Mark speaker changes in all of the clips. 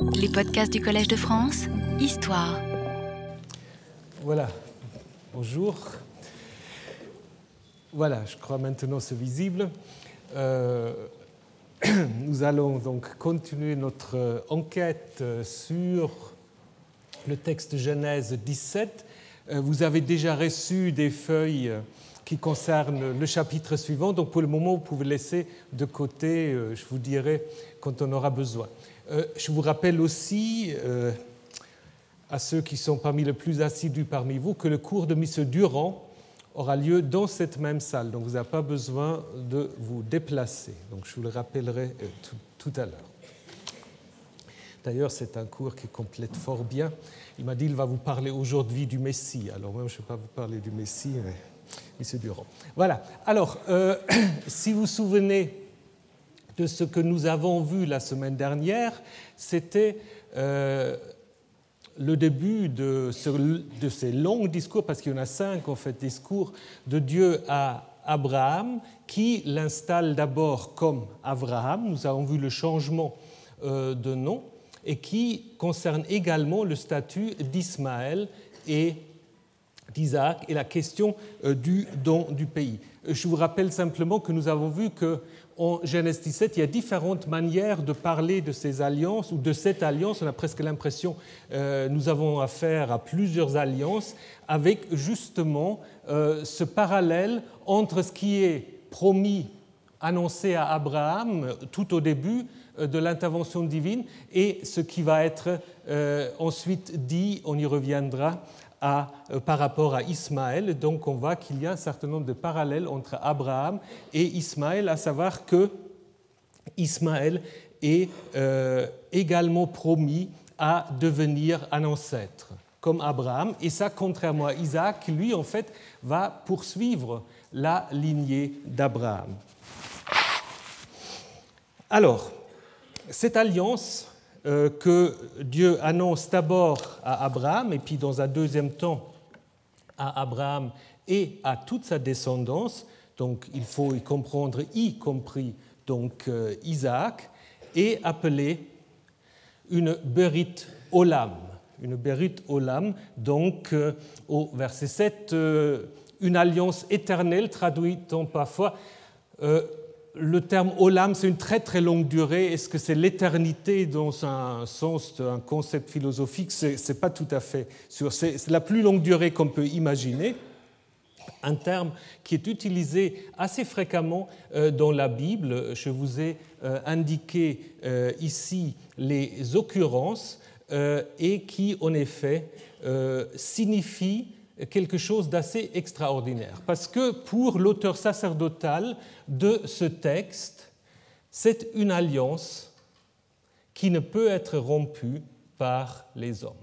Speaker 1: Les podcasts du Collège de France, Histoire.
Speaker 2: Voilà, bonjour. Voilà, je crois maintenant c'est visible. Euh, nous allons donc continuer notre enquête sur le texte Genèse 17. Euh, vous avez déjà reçu des feuilles qui concernent le chapitre suivant, donc pour le moment, vous pouvez laisser de côté, euh, je vous dirai quand on aura besoin. Euh, je vous rappelle aussi, à ceux qui sont parmi les plus assidus parmi vous, que le cours de M. Durand aura lieu dans cette même salle, donc vous n'avez pas besoin de vous déplacer. Donc je vous le rappellerai tout, tout à l'heure. D'ailleurs, c'est un cours qui complète fort bien. Il m'a dit qu'il va vous parler aujourd'hui du Messie. Alors, moi, je ne vais pas vous parler du Messie, mais M. Durand. Voilà. Alors, euh, si vous vous souvenez de ce que nous avons vu la semaine dernière, c'était euh, le début de, ces longs discours, parce qu'il y en a cinq en fait, discours de Dieu à Abraham, qui l'installe d'abord comme Abraham. Nous avons vu le changement euh, de nom et qui concerne également le statut d'Ismaël et d'Isaac et la question euh, du don du pays. Je vous rappelle simplement que nous avons vu qu'en Genèse 17, il y a différentes manières de parler de ces alliances ou de cette alliance. On a presque l'impression euh, nous avons affaire à plusieurs alliances avec justement euh, ce parallèle entre ce qui est promis, annoncé à Abraham tout au début, euh, de l'intervention divine et ce qui va être euh, ensuite dit, on y reviendra, à, euh, par rapport à Ismaël. Donc on voit qu'il y a un certain nombre de parallèles entre Abraham et Ismaël, à savoir que Ismaël est également promis à devenir un ancêtre, comme Abraham. Et ça, contrairement à Isaac, lui, en fait, va poursuivre la lignée d'Abraham. Alors, cette alliance euh, que Dieu annonce d'abord à Abraham et puis dans un deuxième temps à Abraham et à toute sa descendance, donc il faut y comprendre y compris donc euh, Isaac, est appelée une Berit Olam. Une Berit Olam, donc euh, au verset 7, une alliance éternelle, traduite parfois le terme olam, c'est une très très longue durée. Est-ce que c'est l'éternité dans un sens, un concept philosophique? Ce n'est pas tout à fait sûr. C'est la plus longue durée qu'on peut imaginer. Un terme qui est utilisé assez fréquemment euh, dans la Bible. Je vous ai euh, indiqué euh, ici les occurrences et qui, en effet, signifie quelque chose d'assez extraordinaire. Parce que pour l'auteur sacerdotal de ce texte, c'est une alliance qui ne peut être rompue par les hommes.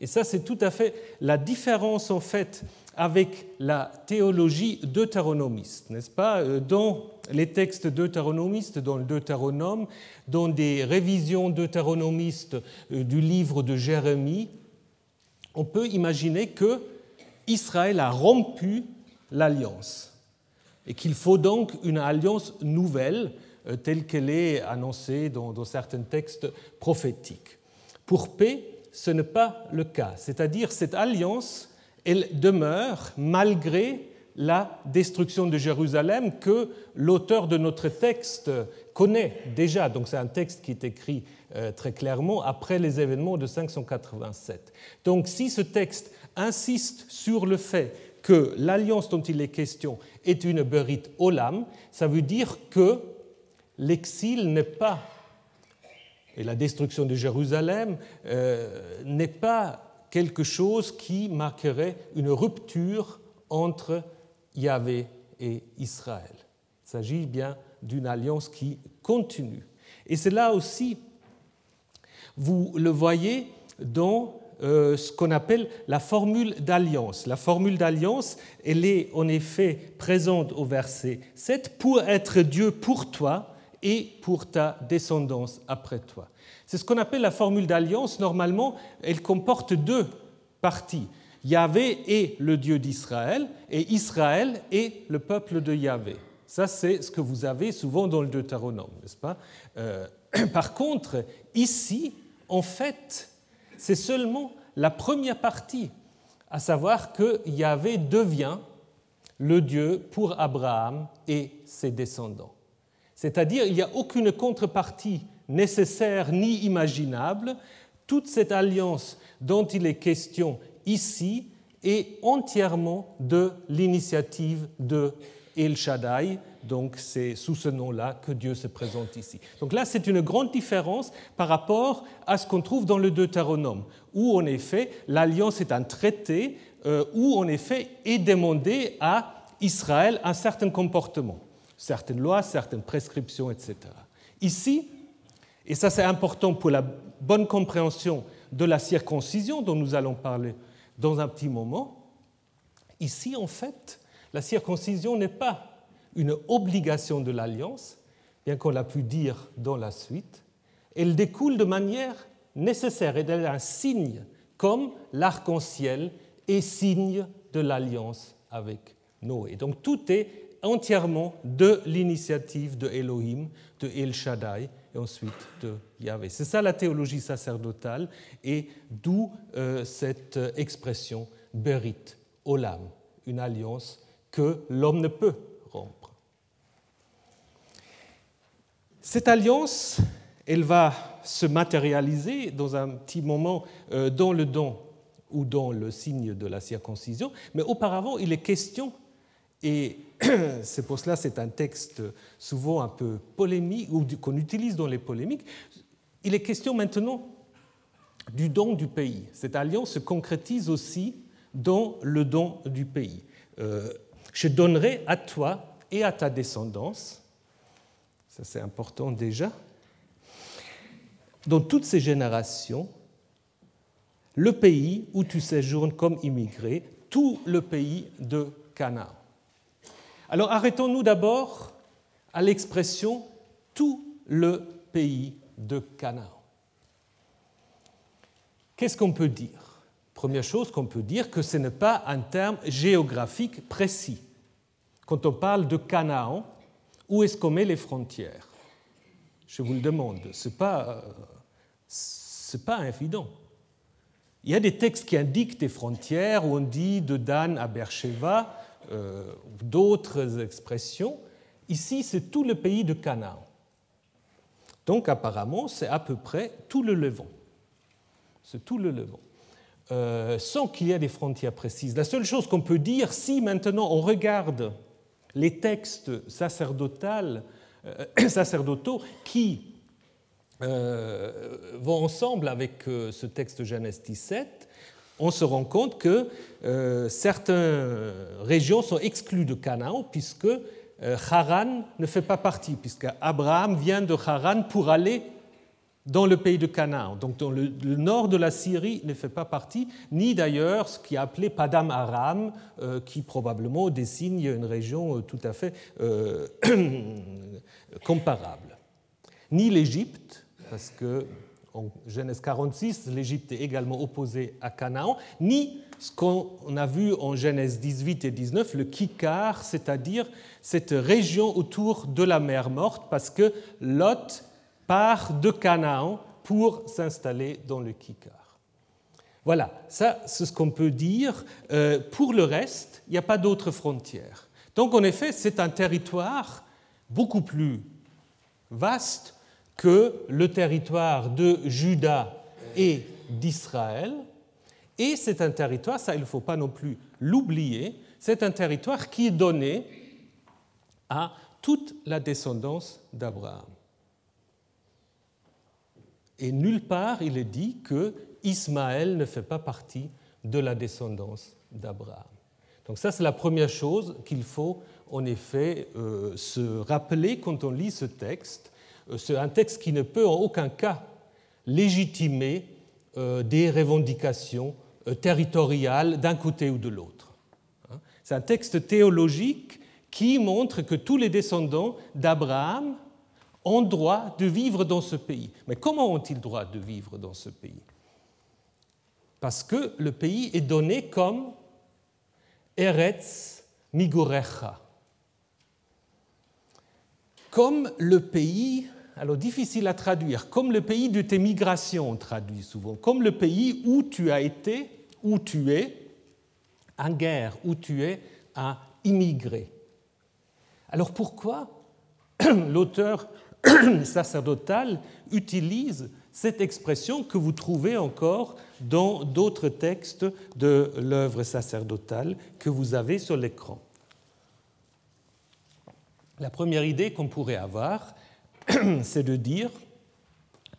Speaker 2: Et ça, c'est tout à fait la différence en fait avec la théologie deutéronomiste, n'est-ce pas? Euh, Dans les textes deutéronomistes, dans le Deutéronome, dans des révisions deutéronomistes euh, du livre de Jérémie, on peut imaginer que Israël a rompu l'alliance et qu'il faut donc une alliance nouvelle euh, telle qu'elle est annoncée dans, certains textes prophétiques. Pour paix, ce n'est pas le cas, c'est-à-dire cette alliance, elle demeure malgré la destruction de Jérusalem que l'auteur de notre texte connaît déjà. Donc c'est un texte qui est écrit très clairement après les événements de 587. Donc si ce texte insiste sur le fait que l'alliance dont il est question est une berit olam, ça veut dire que l'exil n'est pas, et la destruction de Jérusalem euh, n'est pas quelque chose qui marquerait une rupture entre Yahvé et Israël. Il s'agit bien d'une alliance qui continue. Et c'est là aussi, vous le voyez dans euh, ce qu'on appelle la formule d'alliance. La formule d'alliance, elle est en effet présente au verset 7 pour être Dieu pour toi et pour ta descendance après toi. C'est ce qu'on appelle la formule d'alliance. Normalement, elle comporte deux parties. Yahvé est le Dieu d'Israël et Israël est le peuple de Yahvé. Ça, c'est ce que vous avez souvent dans le Deutéronome, n'est-ce pas? Euh, Par contre, ici, en fait, c'est seulement la première partie, à savoir que Yahvé devient le Dieu pour Abraham et ses descendants. C'est-à-dire, il n'y a aucune contrepartie nécessaire ni imaginable. Toute cette alliance dont il est question ici est entièrement de l'initiative de El Shaddai, donc c'est sous ce nom-là que Dieu se présente ici. Donc là, c'est une grande différence par rapport à ce qu'on trouve dans le Deutéronome, où en effet l'alliance est un traité euh, où en effet est demandé à Israël un certain comportement, certaines lois, certaines prescriptions, etc. Ici, et ça c'est important pour la bonne compréhension de la circoncision dont nous allons parler dans un petit moment, ici en fait, la circoncision n'est pas une obligation de l'alliance, bien qu'on l'a pu dire dans la suite, elle découle de manière nécessaire, et elle est un signe, comme l'arc-en-ciel est signe de l'alliance avec Noé. Donc tout est entièrement de l'initiative de Elohim, de El Shaddai et ensuite de Yahvé. C'est ça la théologie sacerdotale et d'où euh, cette expression Berit Olam, une alliance que l'homme ne peut Cette alliance, elle va se matérialiser dans un petit moment euh, dans le don ou dans le signe de la circoncision, mais auparavant, il est question, et c'est pour cela c'est un texte souvent un peu polémique, ou qu'on utilise dans les polémiques, il est question maintenant du don du pays. Cette alliance se concrétise aussi dans le don du pays. Euh, je donnerai à toi et à ta descendance ça c'est important déjà, dans toutes ces générations, le pays où tu séjournes comme immigré, tout le pays de Canaan. Alors arrêtons-nous d'abord à l'expression tout le pays de Canaan. Qu'est-ce qu'on peut dire? Première chose qu'on peut dire, que ce n'est pas un terme géographique précis. Quand on parle de Canaan, où est-ce qu'on met les frontières? Je vous le demande. Ce n'est pas, pas évident. Il y a des textes qui indiquent des frontières où on dit de Dan à Beersheba, euh, d'autres expressions. Ici, c'est tout le pays de Canaan. Donc apparemment, c'est à peu près tout le Levant. C'est tout le Levant. Euh, sans qu'il y ait des frontières précises. La seule chose qu'on peut dire, si maintenant on regarde les textes euh, sacerdotaux qui euh, vont ensemble avec euh, ce texte Genèse 17, on se rend compte que certaines régions sont exclues de Canaan puisque Haran ne fait pas partie, puisque Abraham vient de Haran pour aller dans le pays de Canaan. Donc dans le, nord de la Syrie ne fait pas partie, ni d'ailleurs ce qui est appelé Padam Aram, euh, qui probablement désigne une région euh, tout à fait euh, comparable. Ni l'Égypte, parce que en Genèse 46, l'Égypte est également opposée à Canaan, ni ce qu'on a vu en Genèse 18 et 19, le Kikar, c'est-à-dire cette région autour de la mer morte, parce que Lot part de Canaan pour s'installer dans le Kikar. Voilà, ça c'est ce qu'on peut dire. Euh, pour le reste, il n'y a pas d'autres frontières. Donc en effet, c'est un territoire beaucoup plus vaste que le territoire de Juda et d'Israël. Et c'est un territoire, ça il ne faut pas non plus l'oublier, c'est un territoire qui est donné à toute la descendance d'Abraham. Et nulle part il est dit que Ismaël ne fait pas partie de la descendance d'Abraham. Donc ça, c'est la première chose qu'il faut en effet euh, se rappeler quand on lit ce texte. Euh, c'est un texte qui ne peut en aucun cas légitimer euh, des revendications territoriales d'un côté ou de l'autre. Hein. C'est un texte théologique qui montre que tous les descendants d'Abraham ont droit de vivre dans ce pays. Mais comment ont-ils droit de vivre dans ce pays? Parce que le pays est donné comme Eretz Migorecha, comme le pays alors difficile à traduire, comme le pays de tes migrations, on traduit souvent, comme le pays où tu as été, où tu es, en guerre, où tu es à immigrer. Alors pourquoi l'auteur sacerdotal utilise cette expression que vous trouvez encore dans d'autres textes de l'œuvre sacerdotale que vous avez sur l'écran. La première idée qu'on pourrait avoir, c'est de dire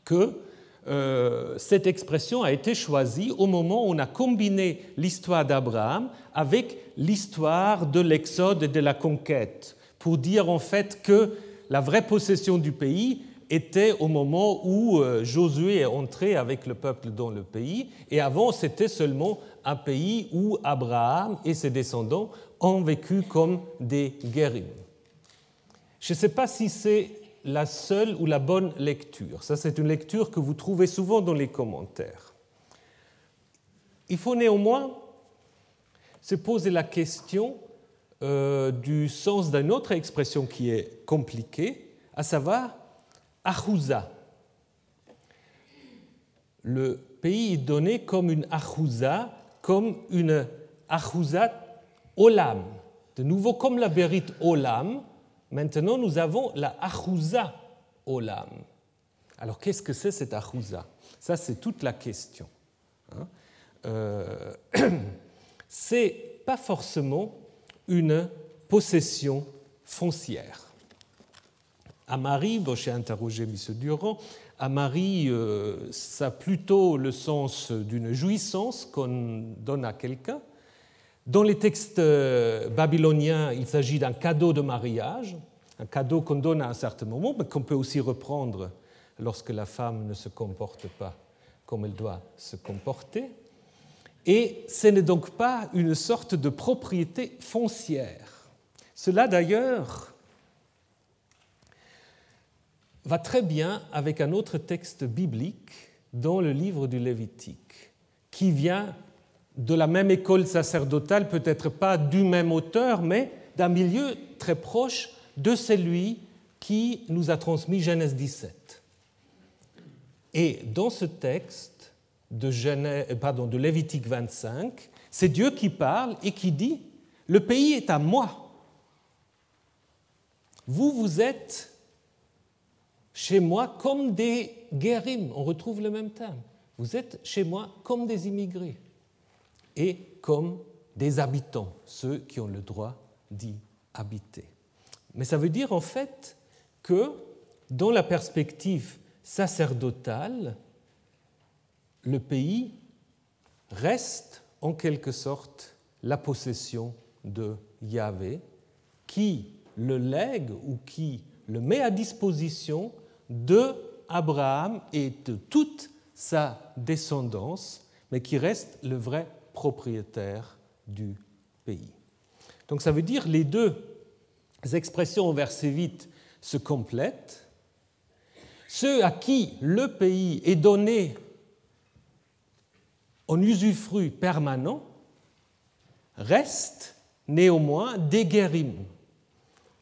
Speaker 2: que euh, cette expression a été choisie au moment où on a combiné l'histoire d'Abraham avec l'histoire de l'Exode et de la conquête, pour dire en fait que la vraie possession du pays était au moment où euh, Josué est entré avec le peuple dans le pays, et avant c'était seulement un pays où Abraham et ses descendants ont vécu comme des guérim. Je ne sais pas si c'est la seule ou la bonne lecture. Ça, c'est une lecture que vous trouvez souvent dans les commentaires. Il faut néanmoins se poser la question euh, du sens d'une autre expression qui est compliquée, à savoir Ahouza. Le pays est donné comme une Ahouza, comme une Ahouza Olam. De nouveau, comme la bérite Olam, maintenant nous avons la Ahouza Olam. Alors qu'est-ce que c'est cette Ahouza Ça, c'est toute la question. Hein. Euh, c'est pas forcément une possession foncière. À Marie, bon, j'ai interrogé M. Durand, à Marie, euh, ça a plutôt le sens d'une jouissance qu'on donne à quelqu'un. Dans les textes euh, babyloniens, il s'agit d'un cadeau de mariage, un cadeau qu'on donne à un certain moment, mais qu'on peut aussi reprendre lorsque la femme ne se comporte pas comme elle doit se comporter. Et ce n'est donc pas une sorte de propriété foncière. Cela d'ailleurs va très bien avec un autre texte biblique dans le livre du Lévitique, qui vient de la même école sacerdotale, peut-être pas du même auteur, mais d'un milieu très proche de celui qui nous a transmis Genèse 17. Et dans ce texte de, Genèse, pardon, de Lévitique 25, c'est Dieu qui parle et qui dit, le pays est à moi. Vous, vous êtes chez moi comme des guérims. On retrouve le même terme. Vous êtes chez moi comme des immigrés et comme des habitants, ceux qui ont le droit d'y habiter. Mais ça veut dire en fait que dans la perspective sacerdotale, le pays reste en quelque sorte la possession de Yahvé, qui le lègue ou qui le met à disposition de Abraham et de toute sa descendance, mais qui reste le vrai propriétaire du pays. Donc ça veut dire les deux expressions au verset 8 se complètent. Ceux à qui le pays est donné en usufruit permanent restent néanmoins des guérims.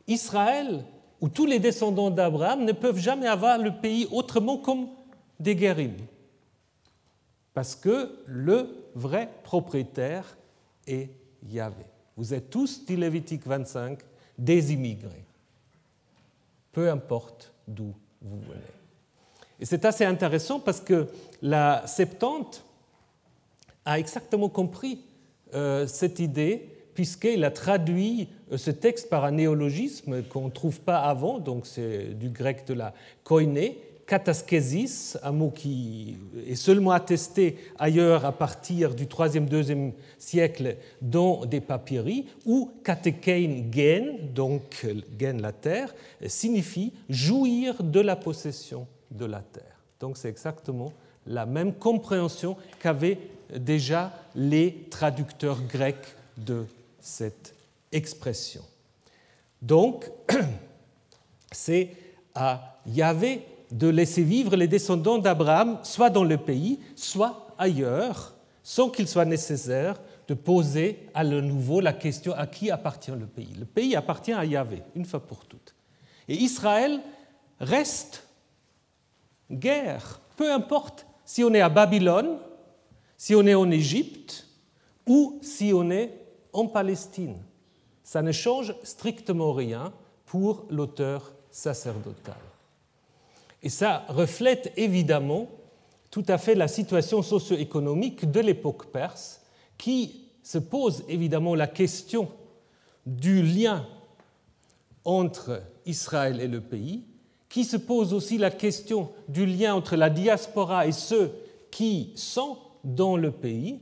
Speaker 2: Israël où tous les descendants d'Abraham ne peuvent jamais avoir le pays autrement comme des guérims. Parce que le vrai propriétaire est Yahvé. Vous êtes tous, dit Lévitique 25, des immigrés. Peu importe d'où vous venez. Et c'est assez intéressant parce que la Septante a exactement compris euh, cette idée puisqu'il a traduit euh, ce texte par un néologisme qu'on ne trouve pas avant, donc c'est du grec de la koiné, kataskesis, un mot qui est seulement attesté ailleurs à partir du 3e, 2e siècle dans des papyri, ou katekein gen, donc gen la terre, signifie jouir de la possession de la terre. Donc c'est exactement la même compréhension qu'avaient déjà les traducteurs grecs de cette expression. Donc, c'est à Yahvé de laisser vivre les descendants d'Abraham, soit dans le pays, soit ailleurs, sans qu'il soit nécessaire de poser à nouveau la question à qui appartient le pays? Le pays appartient à Yahvé, une fois pour toutes. Et Israël reste guerre, peu importe si on est à Babylone, si on est en Égypte ou si on est en Palestine. Ça ne change strictement rien pour l'auteur sacerdotal. Et ça reflète évidemment tout à fait la situation socio-économique de l'époque perse qui se pose évidemment la question du lien entre Israël et le pays, qui se pose aussi la question du lien entre la diaspora et ceux qui sont dans le pays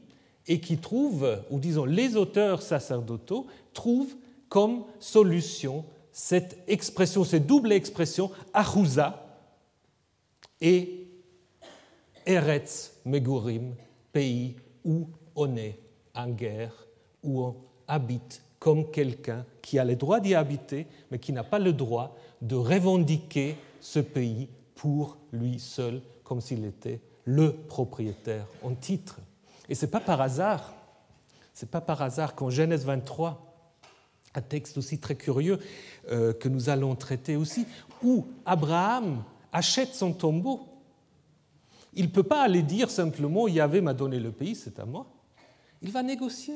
Speaker 2: et qui trouvent, ou disons les auteurs sacerdotaux, trouvent comme solution cette expression, cette double expression, Ahouza et Eretz Megurim, pays où on est en guerre, où on habite comme quelqu'un qui a le droit d'y habiter, mais qui n'a pas le droit de revendiquer ce pays pour lui seul, comme s'il était le propriétaire en titre. Et ce n'est pas par hasard, c'est pas par hasard qu'en Genèse 23, un texte aussi très curieux euh, que nous allons traiter aussi, où Abraham achète son tombeau. Il ne peut pas aller dire simplement Yahvé m'a donné le pays, c'est à moi. Il va négocier.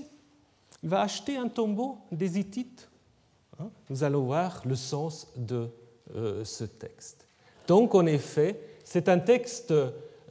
Speaker 2: Il va acheter un tombeau des Hittites. Hein. Nous allons voir le sens de euh, ce texte. Donc, en effet, c'est un texte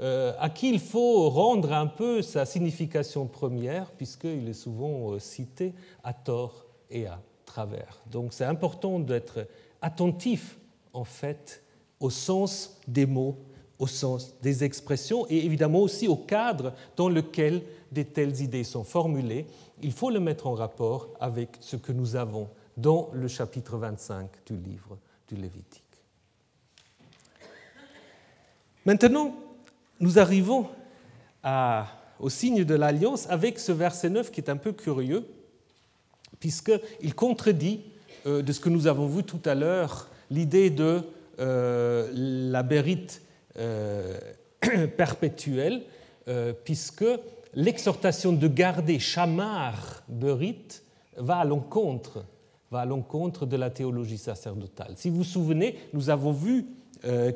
Speaker 2: à qui il faut rendre un peu sa signification première, puisqu'il est souvent cité à tort et à travers. Donc c'est important d'être attentif en fait au sens des mots, au sens des expressions et évidemment aussi au cadre dans lequel de telles idées sont formulées. Il faut le mettre en rapport avec ce que nous avons dans le chapitre 25 du livre du Lévitique. Maintenant, nous arrivons au signe de l'alliance avec ce verset 9 qui est un peu curieux puisqu'il contredit euh, de ce que nous avons vu tout à l'heure, l'idée de euh, la bérite euh, perpétuelle, puisque l'exhortation de garder chamar berit va à l'encontre va à l'encontre de la théologie sacerdotale. Si vous vous souvenez, nous avons vu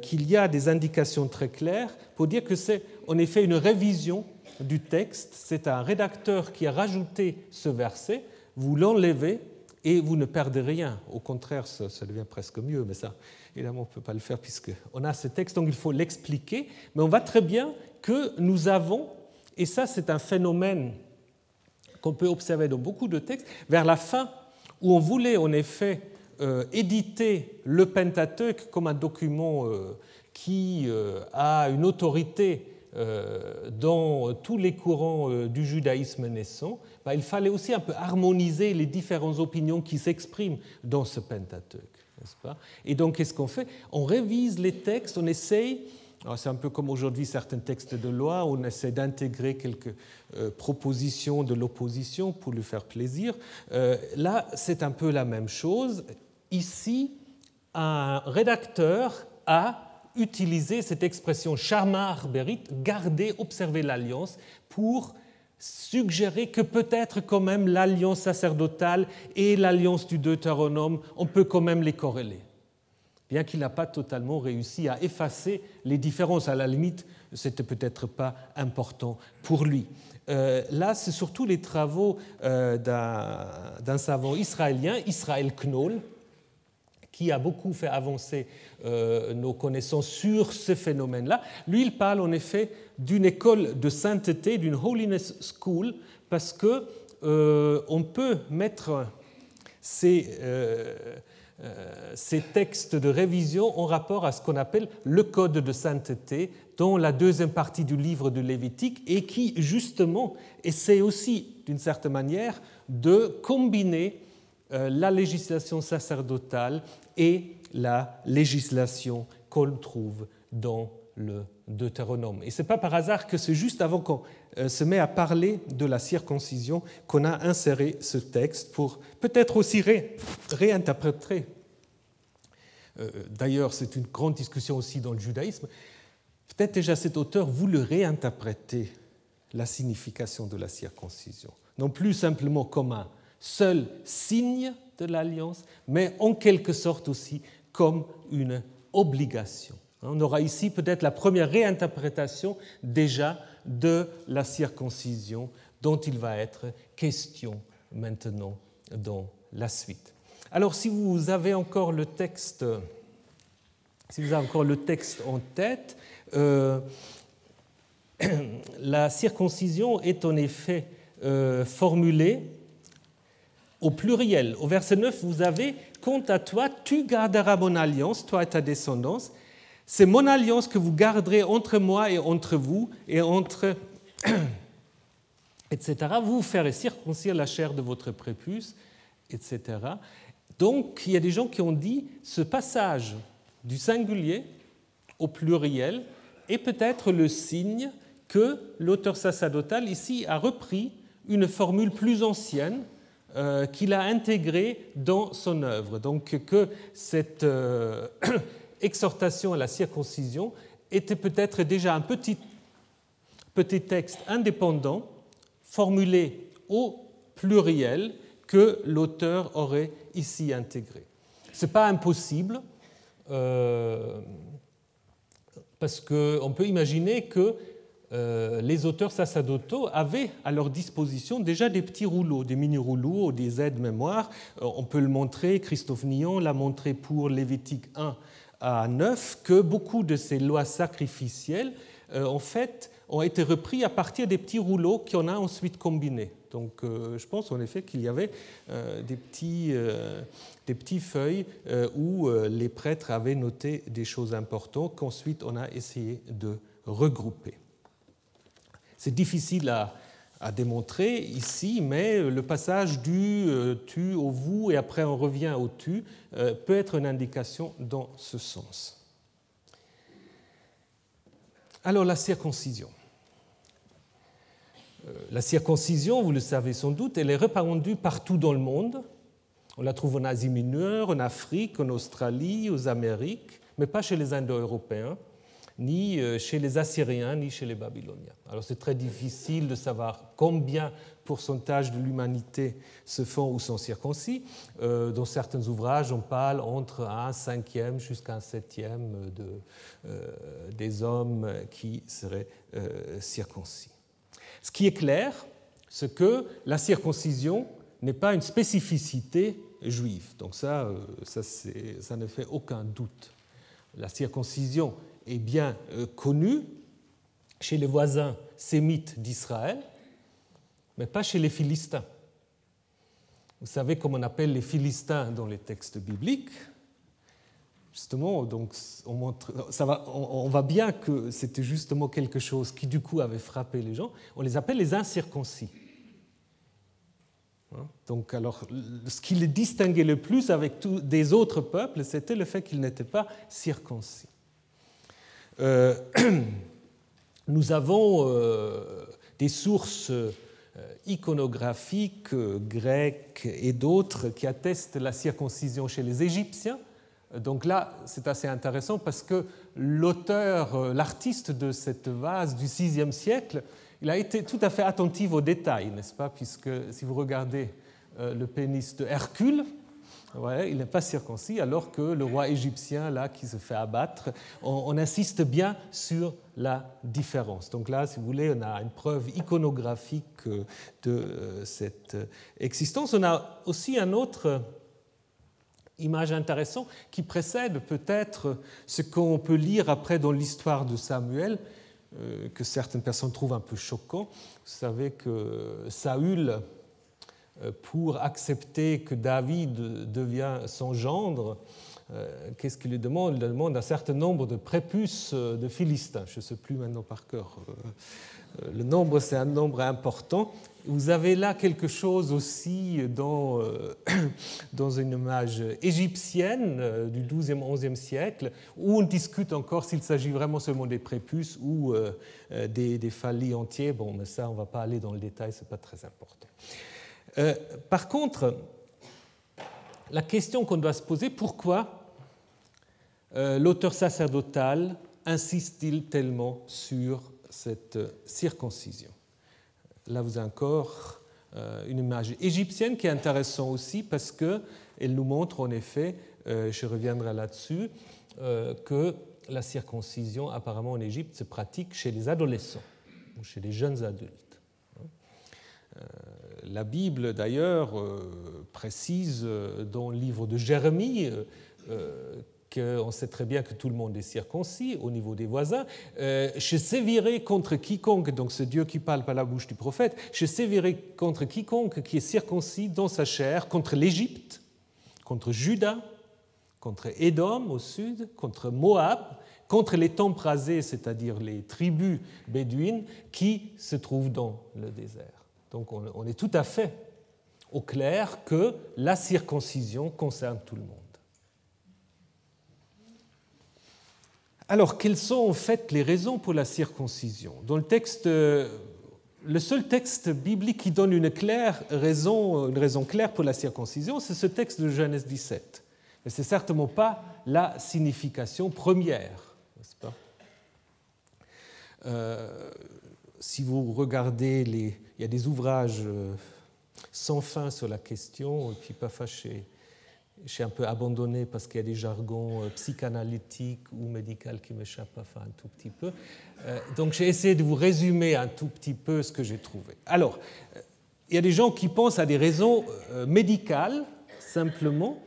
Speaker 2: qu'il y a des indications très claires pour dire que c'est en effet une révision du texte, c'est un rédacteur qui a rajouté ce verset, vous l'enlevez et vous ne perdez rien. Au contraire, ça, devient presque mieux, mais ça, évidemment, on ne peut pas le faire puisqu'on a ce texte, donc il faut l'expliquer. Mais on voit très bien que nous avons, et ça c'est un phénomène qu'on peut observer dans beaucoup de textes, vers la fin, où on voulait en effet euh, éditer le Pentateuque comme un document euh, qui euh, a une autorité dans tous les courants du judaïsme naissant, bah, il fallait aussi un peu harmoniser les différentes opinions qui s'expriment dans ce Pentateuque. Et donc, qu'est-ce qu'on fait? On révise les textes, on essaye, c'est un peu comme aujourd'hui certains textes de loi, on essaie d'intégrer quelques propositions de l'opposition pour lui faire plaisir. Là, c'est un peu la même chose. Ici, un rédacteur a utilisé cette expression charmar berit, garder, observer l'alliance, pour suggérer que peut-être quand même l'alliance sacerdotale et l'alliance du Deutéronome, on peut quand même les corréler. Bien qu'il n'a pas totalement réussi à effacer les différences, à la limite, c'était peut-être pas important pour lui. Euh, là, c'est surtout les travaux euh, d'un savant israélien, Israël Knoll, qui a beaucoup fait avancer euh, nos connaissances sur ce phénomène-là. Lui, il parle en effet d'une école de sainteté, d'une holiness school, parce que euh, on peut mettre ces, euh, ces, textes de révision en rapport à ce qu'on appelle le code de sainteté dans la deuxième partie du livre du Lévitique et qui justement essaie aussi d'une certaine manière de combiner la législation sacerdotale et la législation qu'on trouve dans le Deutéronome. Et ce n'est pas par hasard que c'est juste avant qu'on euh, se met à parler de la circoncision qu'on a inséré ce texte pour peut-être aussi réinterpréter. Euh, d'ailleurs, c'est une grande discussion aussi dans le judaïsme. Peut-être déjà cet auteur voulait réinterpréter la signification de la circoncision, non plus simplement comme un seul signe de l'alliance, mais en quelque sorte aussi comme une obligation. On aura ici peut-être la première réinterprétation déjà de la circoncision dont il va être question maintenant dans la suite. Alors si vous avez encore le texte, si vous avez encore le texte en tête, euh, la circoncision est en effet euh, formulée au pluriel. Au verset 9, vous avez Quant à toi, tu garderas mon alliance, toi et ta descendance. C'est mon alliance que vous garderez entre moi et entre vous, et entre. etc. Vous ferez circoncire la chair de votre prépuce, etc. Donc, il y a des gens qui ont dit ce passage du singulier au pluriel est peut-être le signe que l'auteur sacerdotal ici a repris une formule plus ancienne euh, qu'il a intégrée dans son œuvre. Donc que cette euh, exhortation à la circoncision était peut-être déjà un petit, petit texte indépendant formulé au pluriel que l'auteur aurait ici intégré. Ce n'est pas impossible, euh, parce qu'on peut imaginer que euh, les auteurs sacerdotaux avaient à leur disposition déjà des petits rouleaux, des mini-rouleaux ou des aides-mémoires. Euh, on peut le montrer, Christophe Nillon l'a montré pour Lévitique 1 à 9, que beaucoup de ces lois sacrificielles, euh, en fait, ont été repris à partir des petits rouleaux qu'on a ensuite combinés. Donc je pense en effet qu'il y avait des, petits, des petites feuilles où les prêtres avaient noté des choses importantes qu'ensuite on a essayé de regrouper. C'est difficile à, démontrer ici, mais le passage du euh, tu au vous et après on revient au tu euh, peut être une indication dans ce sens. Alors la circoncision. Euh, la circoncision, vous le savez sans doute, elle est répandue partout dans le monde. On la trouve en Asie mineure, en Afrique, en Australie, aux Amériques, mais pas chez les Indo-Européens ni euh, chez les Assyriens, ni chez les Babyloniens. Alors c'est très difficile de savoir combien pourcentage de l'humanité se font ou sont circoncis. Euh, dans certains ouvrages, on parle entre un cinquième jusqu'à un septième euh, des hommes qui seraient circoncis. Ce qui est clair, c'est que la circoncision n'est pas une spécificité juive. Donc ça, ça, ça ne fait aucun doute. La circoncision est bien euh, connu chez les voisins sémites d'Israël, mais pas chez les Philistins. Vous savez comment on appelle les Philistins dans les textes bibliques Justement, donc on, montre, ça va, on, on bien que c'était justement quelque chose qui du coup avait frappé les gens. On les appelle les incirconcis. Hein? Donc, alors, ce qui les distinguait le plus avec tous des autres peuples, c'était le fait qu'ils n'étaient pas circoncis. Euh, nous avons euh, des sources euh, iconographiques grecques et d'autres qui attestent la circoncision chez les Égyptiens. Donc là, c'est assez intéressant parce que l'auteur, l'artiste de cette vase du VIe siècle, il a été tout à fait attentif aux détails, n'est-ce pas? Puisque si vous regardez le pénis de Hercule, il n'est pas circoncis, alors que le roi égyptien, là, qui se fait abattre, on, insiste bien sur la différence. Donc là, si vous voulez, on a une preuve iconographique euh, de euh, cette existence. On a aussi un autre image intéressante qui précède peut-être ce qu'on peut lire après dans l'histoire de Samuel, euh, que certaines personnes trouvent un peu choquant. Vous savez que Saül euh, pour accepter que David devient son gendre, euh, qu'est-ce qu'il lui demande? Il demande un certain nombre de prépuces euh, de Philistins. Je ne sais plus maintenant par cœur. Le nombre, c'est un nombre important. Vous avez là quelque chose aussi dans, dans une image égyptienne du XIIe, XIe siècle, où on discute encore s'il s'agit vraiment seulement des prépuces ou des, des phallies entiers. Bon, mais ça, on ne va pas aller dans le détail, ce n'est pas très important. Euh, par contre, la question qu'on doit se poser, pourquoi euh, l'auteur sacerdotal insiste-t-il tellement sur cette circoncision? Là, vous avez encore euh, une image égyptienne qui est intéressante aussi parce qu'elle nous montre en effet, je reviendrai là-dessus, que la circoncision, apparemment en Égypte, se pratique chez les adolescents ou chez les jeunes adultes. Euh, la Bible, d'ailleurs, euh, précise euh, dans le livre de Jérémie qu'on sait très bien que tout le monde est circoncis au niveau des voisins. je sévirai contre quiconque, donc ce Dieu qui parle par la bouche du prophète, je sévirai contre quiconque qui est circoncis dans sa chair, contre l'Égypte, contre Juda, contre Édom au sud, contre Moab, contre les rasés, c'est-à-dire les tribus bédouines qui se trouvent dans le désert. Donc on est tout à fait au clair que la circoncision concerne tout le monde. Alors, quelles sont en fait les raisons pour la circoncision? Dans le texte, le seul texte biblique qui donne une, claire raison, une raison claire pour la circoncision, c'est ce texte de Genèse 17. Mais ce n'est certainement pas la signification première, n'est-ce pas? Euh, Si vous regardez, les, il y a des ouvrages euh, sans fin sur la question, et puis fâché. J'ai un peu abandonné parce qu'il y a des jargons euh, psychanalytiques ou médicaux qui m'échappent enfin un tout petit peu. Donc j'ai essayé de vous résumer un tout petit peu ce que j'ai trouvé. Alors, il y a des gens qui pensent à des raisons médicales, simplement,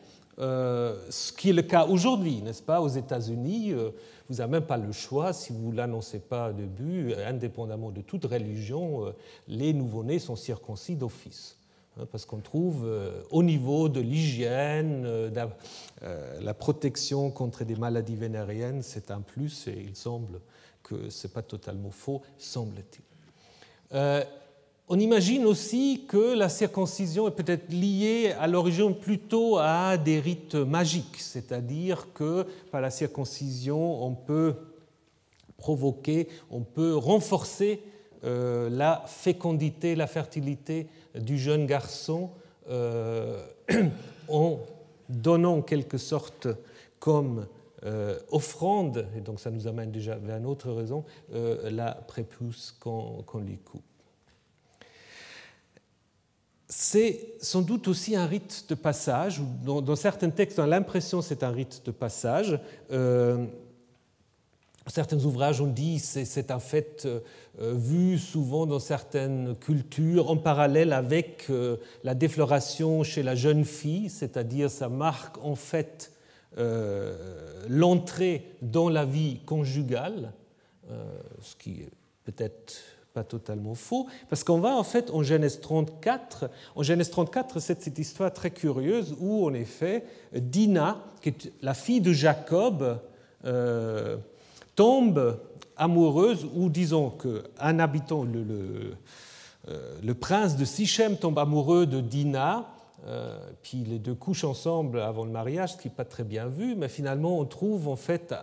Speaker 2: euh, ce qui est le cas aujourd'hui, n'est-ce pas Aux États-Unis, euh, vous n'avez même pas le choix, si vous ne l'annoncez pas au début, indépendamment de toute religion, euh, les nouveau-nés sont circoncis d'office. Hein, parce qu'on trouve au niveau de l'hygiène, la protection contre des maladies vénériennes, c'est un plus, et il semble que ce n'est pas totalement faux, semble-t-il. On imagine aussi que la circoncision est peut-être liée à l'origine plutôt à des rites magiques, c'est-à-dire que par la circoncision, on peut provoquer, on peut renforcer euh, la fécondité, la fertilité du jeune garçon euh, en donnant en quelque sorte comme euh, offrande, et donc ça nous amène déjà vers une autre raison, la prépuce qu'on lui coupe c'est sans doute aussi un rite de passage, ou dans, certains textes, on a l'impression c'est un rite de passage. Euh, certains ouvrages ont dit que c'est un fait euh, vu souvent dans certaines cultures en parallèle avec euh, la défloration chez la jeune fille, c'est-à-dire ça marque en fait l'entrée dans la vie conjugale, ce qui est peut-être pas totalement faux, parce qu'on va en fait en Genèse 34. En Genèse 34, c'est cette histoire très curieuse où en effet Dina, qui est la fille de Jacob, euh, tombe amoureuse, ou disons qu'un habitant, euh, le, prince de Sichem tombe amoureux de Dina, euh, puis les deux couchent ensemble avant le mariage, ce qui n'est pas très bien vu, mais finalement on trouve en fait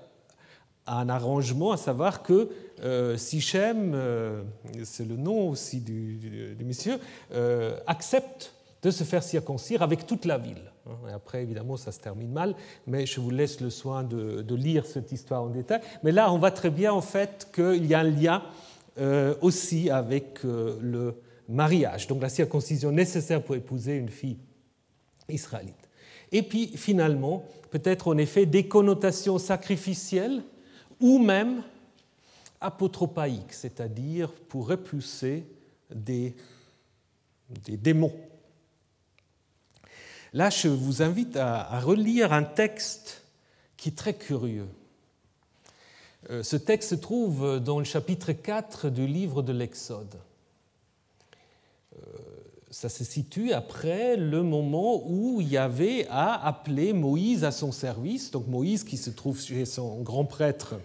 Speaker 2: un arrangement, à savoir que euh, Sichem, euh, c'est le nom aussi du, monsieur, euh, accepte de se faire circoncire avec toute la ville. Après, évidemment, ça se termine mal, mais je vous laisse le soin de, lire cette histoire en détail. Mais là, on voit très bien en fait qu'il y a un lien aussi avec le mariage, donc la circoncision nécessaire pour épouser une fille israélite. Et puis, finalement, peut-être en effet des connotations sacrificielles ou même apotropaïque, c'est-à-dire pour repousser des, des, démons. Là, je vous invite à, relire un texte qui est très curieux. Euh, ce texte se trouve dans le chapitre 4 du livre de l'Exode. Euh, ça se situe après le moment où Yahvé a appelé Moïse à son service, donc Moïse qui se trouve chez son grand prêtre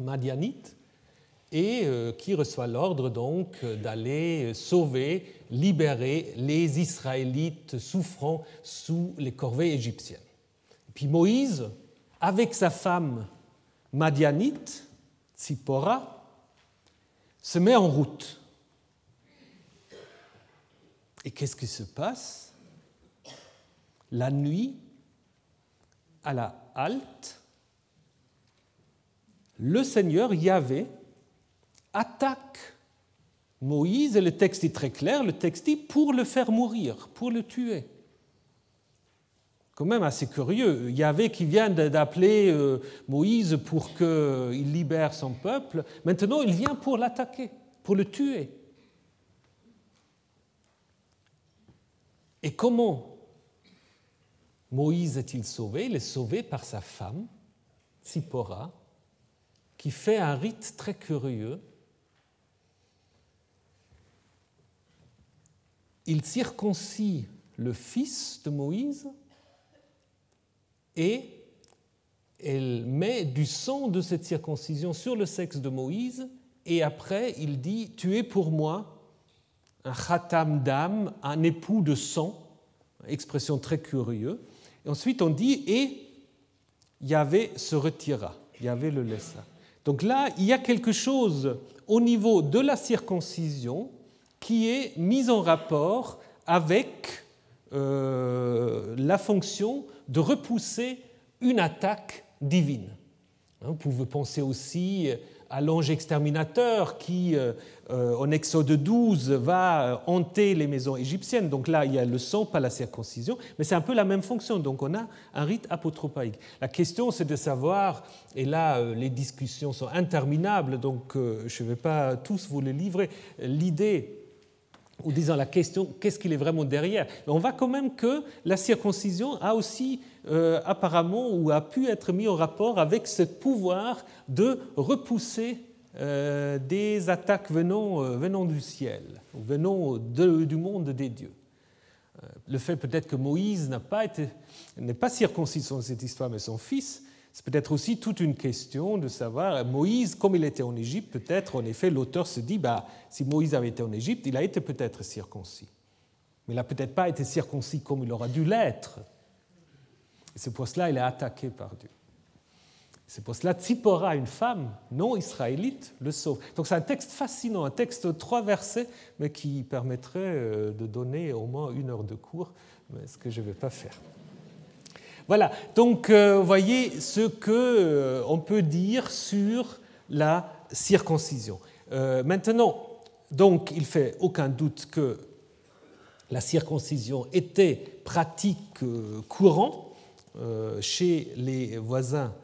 Speaker 2: madianite et euh, qui reçoit l'ordre donc d'aller sauver, libérer les Israélites souffrant sous les corvées égyptiennes. Et puis Moïse, avec sa femme madianite, Tsipora, se met en route. Et qu'est-ce qui se passe La nuit, à la halte, le Seigneur Yahvé attaque Moïse, et le texte est très clair, le texte dit pour le faire mourir, pour le tuer. quand même assez curieux. Il y avait qui vient d'appeler euh, Moïse pour qu'il libère son peuple. Maintenant, il vient pour l'attaquer, pour le tuer. Et comment Moïse est-il sauvé? Il est sauvé par sa femme, Tsipora, qui fait un rite très curieux. Il circoncis le fils de Moïse et elle met du sang de cette circoncision sur le sexe de Moïse et après il dit Tu es pour moi un khatam d'âme, un époux de sang, expression très curieuse. Et ensuite on dit Et Yahvé se retira, Yahvé le laissa. Donc là, il y a quelque chose au niveau de la circoncision qui est mis en rapport avec euh, la fonction de repousser une attaque divine. Hein, vous pouvez penser aussi à l'ange exterminateur qui, euh, euh, en Exode 12, va hanter les maisons égyptiennes. Donc là, il y a le sang, pas la circoncision, mais c'est un peu la même fonction. Donc on a un rite apotropaïque. La question, c'est de savoir, et là, les discussions sont interminables, donc je ne vais pas tous vous les livrer, l'idée ou disons la question qu'est-ce qu'il est vraiment derrière? On voit quand même que la circoncision a aussi euh, apparemment ou a pu être mis en rapport avec ce pouvoir de repousser euh, des attaques venant, euh, venant, du ciel, venant du monde des dieux. Le fait peut-être que Moïse n'est pas circoncis dans cette histoire, mais son fils, c'est peut-être aussi toute une question de savoir, Moïse, comme il était en Égypte, peut-être, en effet, l'auteur se dit, bah, si Moïse avait été en Égypte, il a été peut-être circoncis. Mais il n'a peut-être pas été circoncis comme il aurait dû l'être. C'est pour cela qu'il est attaqué par Dieu. C'est pour cela Tzipora, une femme non israélite, le sauve. Donc c'est un texte fascinant, un texte de trois versets, mais qui permettrait euh, de donner au moins une heure de cours, mais ce que je ne vais pas faire. Voilà, donc euh, vous voyez ce qu'on euh, peut dire sur la circoncision. Maintenant, donc il fait aucun doute que la circoncision était pratique courante chez les voisins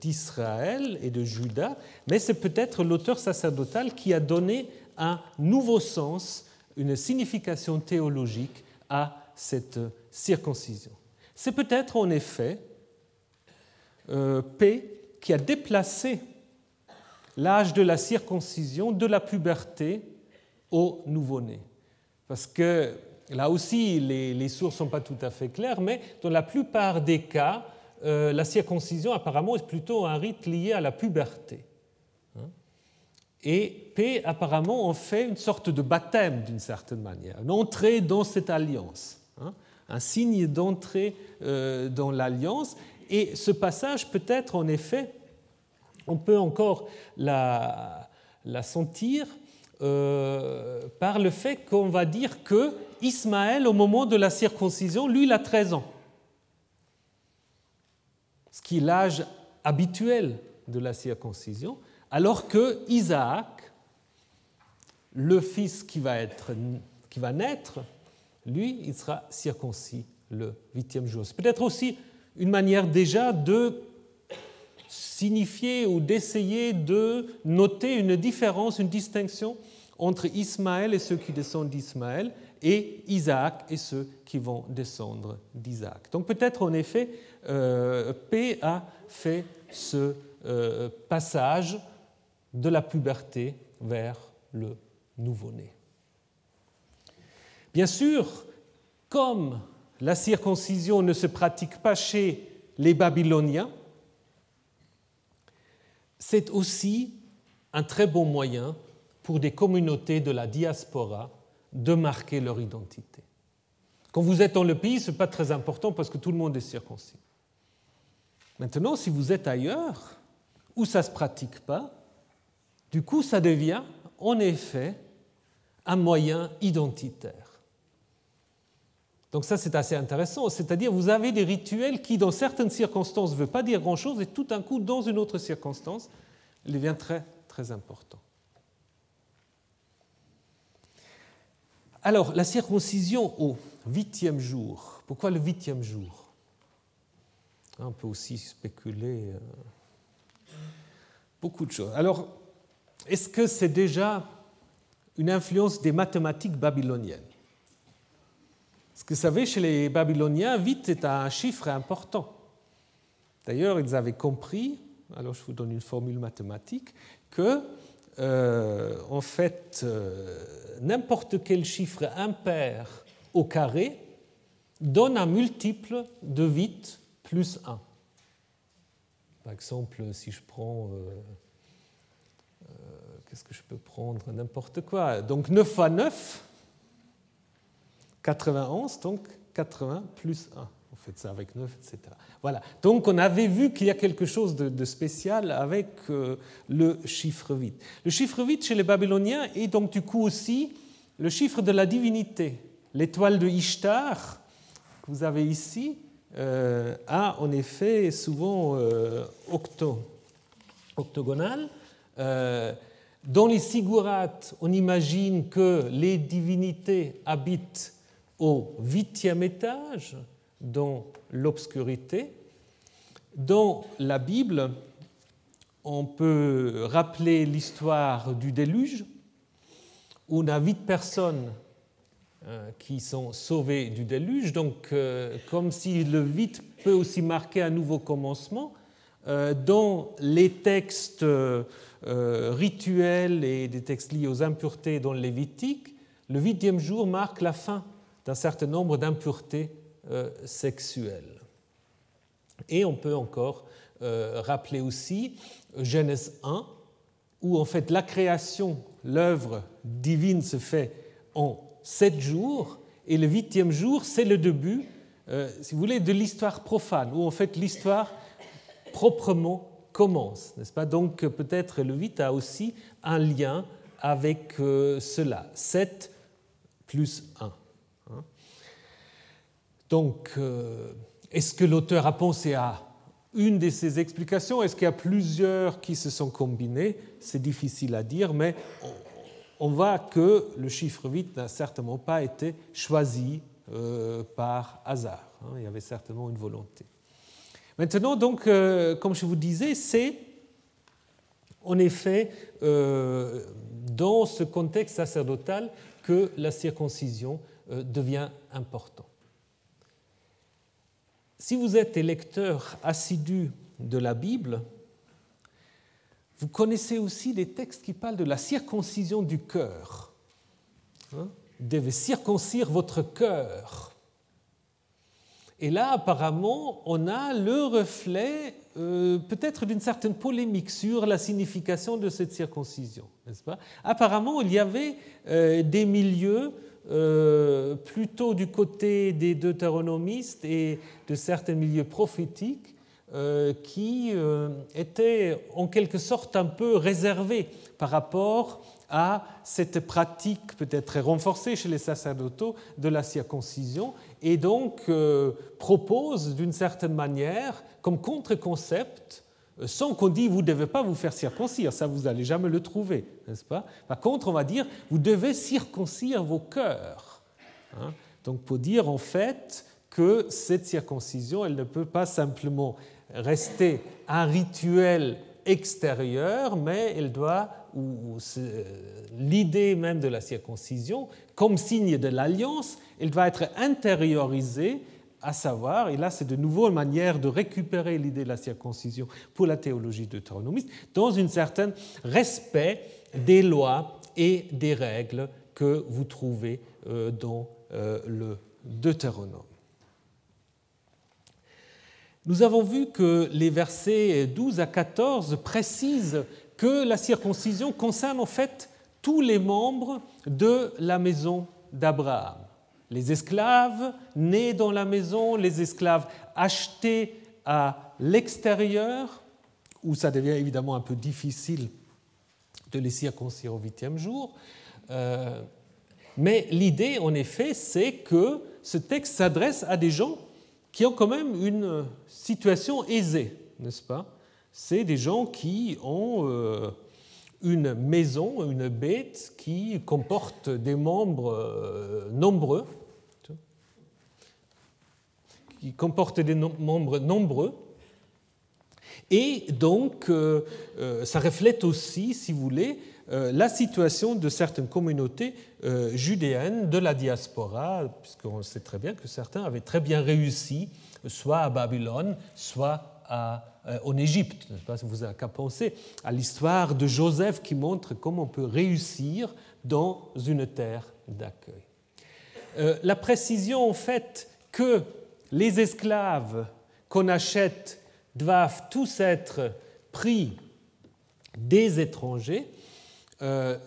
Speaker 2: d'Israël et de Juda, mais c'est peut-être l'auteur sacerdotal qui a donné un nouveau sens, une signification théologique à cette circoncision. C'est peut-être en effet euh, P qui a déplacé l'âge de la circoncision de la puberté au nouveau-né. Parce que là aussi, les, sources ne sont pas tout à fait claires, mais dans la plupart des cas, euh, la circoncision apparemment est plutôt un rite lié à la puberté. Hein. Et P apparemment en fait une sorte de baptême d'une certaine manière, une entrée dans cette alliance. Hein un signe d'entrée euh, dans l'alliance. Et ce passage peut être en effet, on peut encore la, sentir euh, par le fait qu'on va dire que Ismaël, au moment de la circoncision, lui, il a 13 ans. Ce qui est l'âge habituel de la circoncision, alors que Isaac, le fils qui va, être, qui va naître, lui, il sera circoncis le huitième jour. C'est peut-être aussi une manière déjà de signifier ou d'essayer de noter une différence, une distinction entre Ismaël et ceux qui descendent d'Ismaël et Isaac et ceux qui vont descendre d'Isaac. Donc peut-être en effet, euh, P a fait ce euh, passage de la puberté vers le nouveau-né. Bien sûr, comme la circoncision ne se pratique pas chez les Babyloniens, c'est aussi un très bon moyen pour des communautés de la diaspora de marquer leur identité. Quand vous êtes dans le pays, ce n'est pas très important parce que tout le monde est circoncis. Maintenant, si vous êtes ailleurs, où ça ne se pratique pas, du coup, ça devient en effet un moyen identitaire. Donc ça, c'est assez intéressant. C'est-à-dire, vous avez des rituels qui, dans certaines circonstances, ne veulent pas dire grand-chose, et tout d'un coup, dans une autre circonstance, il devient très, très important. Alors, la circoncision au huitième jour. Pourquoi le huitième jour? On peut aussi spéculer beaucoup de choses. Alors, est-ce que c'est déjà une influence des mathématiques babyloniennes? Parce que vous savez, chez les Babyloniens, 8 est un chiffre important. D'ailleurs, ils avaient compris, alors je vous donne une formule mathématique, que euh, en fait, euh, n'importe quel chiffre impair au carré donne un multiple de 8 plus 1. Par exemple, si je prends euh, Qu'est-ce que je peux prendre? N'importe quoi. Donc 9 fois 9, 91, donc 80 plus 1. On fait ça avec 9, etc. Voilà. Donc on avait vu qu'il y a quelque chose de, spécial avec euh, le chiffre 8. Le chiffre 8 chez les Babyloniens est donc du coup aussi le chiffre de la divinité. L'étoile de Ishtar, que vous avez ici, euh, a en effet souvent euh, octo, octogonal. Dans les Sigurats, on imagine que les divinités habitent au huitième étage, dans l'obscurité. Dans la Bible, on peut rappeler l'histoire du déluge, où on a huit personnes euh, qui sont sauvées du déluge. Donc, euh, comme si le huit peut aussi marquer un nouveau commencement, euh, dans les textes rituels et des textes liés aux impuretés dans le Lévitique, le huitième jour marque la fin d'un certain nombre d'impuretés euh, sexuelles. Et on peut encore euh, rappeler aussi Genèse 1, où en fait la création, l'œuvre divine se fait en sept jours, et le huitième jour, c'est le début, si vous voulez, de l'histoire profane, où en fait l'histoire proprement commence, n'est-ce pas? Donc peut-être le 8 a aussi un lien avec euh, cela. 7 plus 1. Donc, euh, est-ce que l'auteur a pensé à une de ces explications? Est-ce qu'il y a plusieurs qui se sont combinées C'est difficile à dire, mais on voit que le chiffre 8 n'a certainement pas été choisi euh, par hasard. Hein. Il y avait certainement une volonté. Maintenant, donc, euh, comme je vous disais, c'est en effet dans ce contexte sacerdotal que la circoncision devient importante. Si vous êtes lecteur assidu de la Bible, vous connaissez aussi des textes qui parlent de la circoncision du cœur. Hein? vous devez circoncire votre cœur et là, apparemment, on a le reflet euh, peut-être d'une certaine polémique sur la signification de cette circoncision, n'est-ce pas? Apparemment, il y avait euh, des milieux euh, plutôt du côté des deutéronomistes et de certains milieux prophétiques qui étaient en quelque sorte un peu réservés par rapport à cette pratique peut-être renforcée chez les sacerdotaux de la circoncision et donc euh, propose d'une certaine manière comme contre-concept euh, sans qu'on dise vous ne devez pas vous faire circoncire, ça vous n'allez jamais le trouver, n'est-ce pas? Par contre, on va dire vous devez circoncire vos cœurs. Hein. donc pour dire en fait que cette circoncision, elle ne peut pas simplement rester un rituel extérieur, mais elle doit ou l'idée même de la circoncision, comme signe de l'alliance, elle va être intériorisée, à savoir, et là c'est de nouveau une manière de récupérer l'idée de la circoncision pour la théologie deutéronomiste, dans un certain respect des lois et des règles que vous trouvez euh, dans euh, le Deutéronome. Nous avons vu que les versets 12 à 14 précisent que la circoncision concerne en fait tous les membres de la maison d'Abraham. Les esclaves nés dans la maison, les esclaves achetés à l'extérieur, où ça devient évidemment un peu difficile de les circoncire au huitième jour. Euh, mais l'idée, en effet, c'est que ce texte s'adresse à des gens qui ont quand même une situation aisée, n'est-ce pas? C'est des gens qui ont euh, une maison, une bête qui comporte des membres euh, nombreux. Qui comporte des membres nombreux. Et donc, euh, euh, ça reflète aussi, si vous voulez, euh, la situation de certaines communautés judéennes de la diaspora, puisqu'on sait très bien que certains avaient très bien réussi, soit à Babylone, soit en Égypte. Vous n'avez qu'à penser à l'histoire de Joseph qui montre comment on peut réussir dans une terre d'accueil. la précision, en fait, que les esclaves qu'on achète doivent tous être pris des étrangers euh,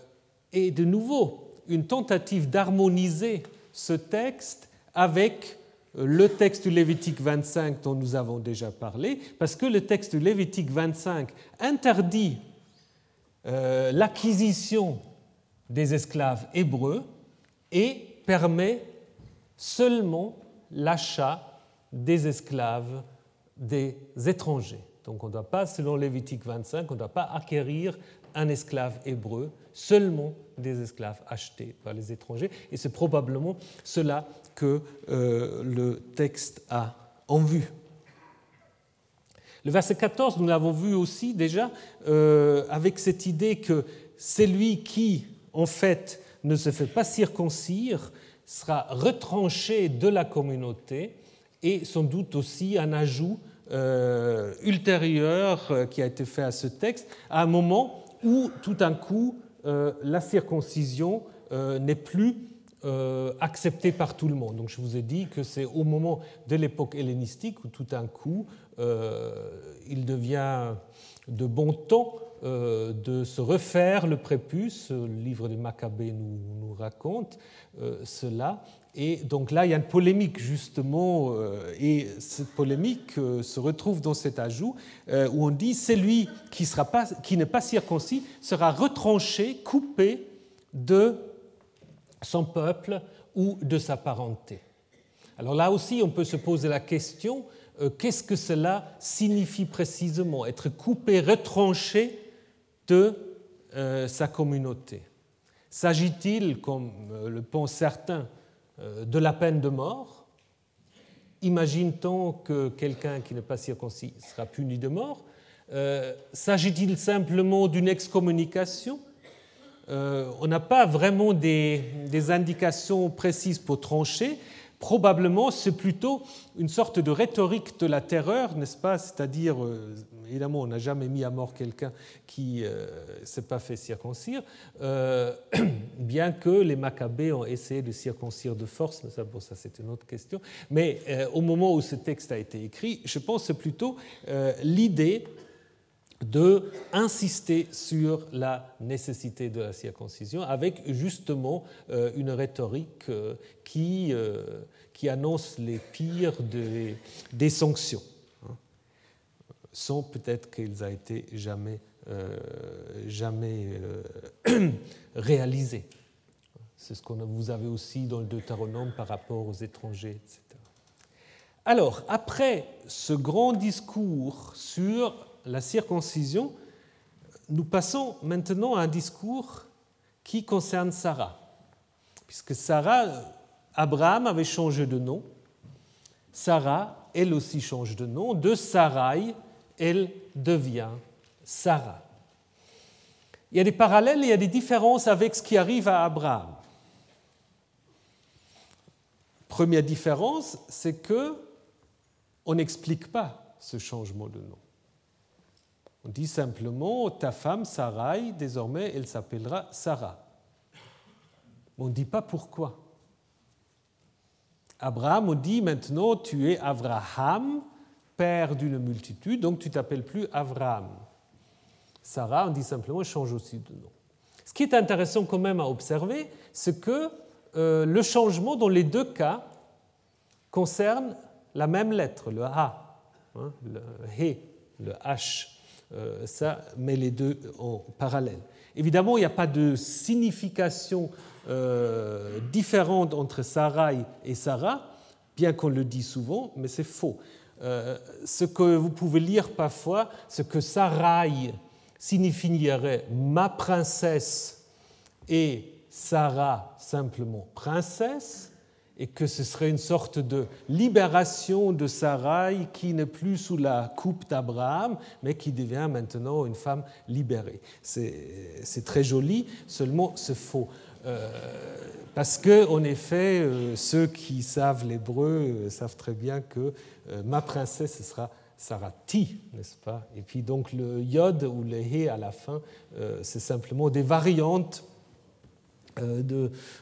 Speaker 2: et de nouveau une tentative d'harmoniser ce texte avec le texte du Lévitique 25 dont nous avons déjà parlé, parce que le texte du Lévitique 25 interdit euh, l'acquisition des esclaves hébreux et permet seulement l'achat des esclaves des étrangers. Donc on ne doit pas, selon Lévitique 25, on ne doit pas acquérir un esclave hébreu, seulement des esclaves achetés par les étrangers. Et c'est probablement cela que euh, le texte a en vue. Le verset 14, nous l'avons vu aussi déjà, euh, avec cette idée que celui qui, en fait, ne se fait pas circoncire sera retranché de la communauté et sans doute aussi un ajout euh, ultérieur euh, qui a été fait à ce texte, à un moment où tout d'un coup euh, la circoncision n'est plus acceptée par tout le monde. Donc je vous ai dit que c'est au moment de l'époque hellénistique où tout d'un coup il devient de bon temps de se refaire le prépuce. Le livre des Maccabées nous, nous raconte cela. Et donc là, il y a une polémique justement, euh, et cette polémique euh, se retrouve dans cet ajout euh, où on dit celui qui, qui n'est pas circoncis sera retranché, coupé de son peuple ou de sa parenté. Alors là aussi, on peut se poser la question qu'est-ce que cela signifie précisément, être coupé, retranché de sa communauté? S'agit-il, comme le pensent certains, de la peine de mort. Imagine-t-on que quelqu'un qui n'est pas circoncis sera puni de mort euh, S'agit-il simplement d'une excommunication? Euh, On n'a pas vraiment des, indications précises pour trancher. Probablement, c'est plutôt une sorte de rhétorique de la terreur, n'est-ce pas? C'est-à-dire, évidemment, on n'a jamais mis à mort quelqu'un qui ne euh, s'est pas fait circoncire, euh, bien que les Maccabées ont essayé de circoncire de force, mais ça, bon, ça c'est une autre question. Mais euh, au moment où ce texte a été écrit, je pense que c'est plutôt l'idée de insister sur la nécessité de la circoncision avec justement une rhétorique qui, qui annonce les pires des, des sanctions sans peut-être qu'ils aient été jamais, euh, jamais euh, réalisés. C'est ce que vous avez aussi dans le Deutéronome par rapport aux étrangers, etc. Alors, après ce grand discours sur la circoncision, nous passons maintenant à un discours qui concerne Sarah. Puisque Sarah, Abraham avait changé de nom, Sarah, elle aussi change de nom, de Sarai elle devient Sarah. Il y a des parallèles, il y a des différences avec ce qui arrive à Abraham. Première différence, c'est que on n'explique pas ce changement de nom. On dit simplement ta femme Sarai, désormais elle s'appellera Sarah. On ne dit pas pourquoi. Abraham, on dit maintenant tu es Abraham, père d'une multitude, donc tu t'appelles plus Abraham. Sarah, on dit simplement, change aussi de nom. Ce qui est intéressant quand même à observer, c'est que euh, le changement dans les deux cas concerne la même lettre, le A, hein, le H. Euh, ça met les deux en parallèle. Évidemment, il n'y a pas de signification euh, différente entre Sarai et Sarah, bien qu'on le dise souvent, mais c'est faux. Euh, ce que vous pouvez lire parfois, ce que Sarai signifierait ma princesse et Sarah simplement princesse, et que ce serait une sorte de libération de Sarai qui n'est plus sous la coupe d'Abraham, mais qui devient maintenant une femme libérée. C'est très joli, seulement c'est faux. Euh, parce que, en effet, euh, ceux qui savent l'hébreu euh, savent très bien que ma princesse, ce sera Sarati, n'est-ce pas? Et puis donc le yod ou le he à la fin, c'est simplement des variantes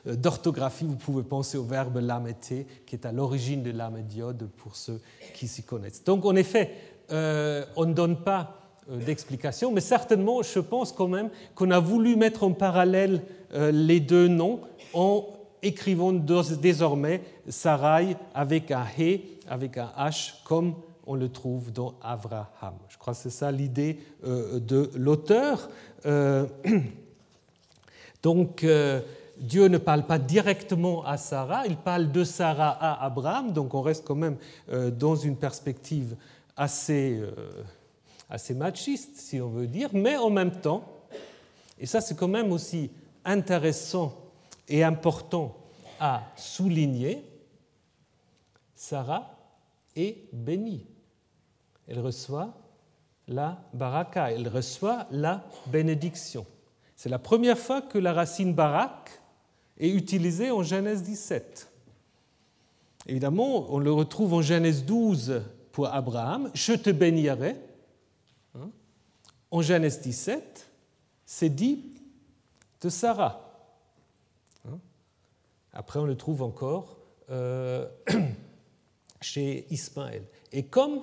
Speaker 2: d'orthographie. Vous pouvez penser au verbe lamete, qui est à l'origine de lamédiode pour ceux qui s'y connaissent. Donc en effet, on ne donne pas d'explication, mais certainement, je pense quand même qu'on a voulu mettre en parallèle les deux noms en écrivant désormais Sarai avec un He, avec un H, comme on le trouve dans Abraham. Je crois que c'est ça l'idée euh, de l'auteur. Euh, donc, euh, Dieu ne parle pas directement à Sarah, il parle de Sarah à Abraham, donc on reste quand même dans une perspective assez, assez machiste, si on veut dire, mais en même temps, et ça c'est quand même aussi intéressant et important à souligner, Sarah est bénie. Elle reçoit la baraka, elle reçoit la bénédiction. C'est la première fois que la racine barak est utilisée en Genèse 17. Évidemment, on le retrouve en Genèse 12 pour Abraham, je te bénirai. Hein? En Genèse 17, c'est dit de Sarah. Après, on le trouve encore euh, chez Ismaël. Et comme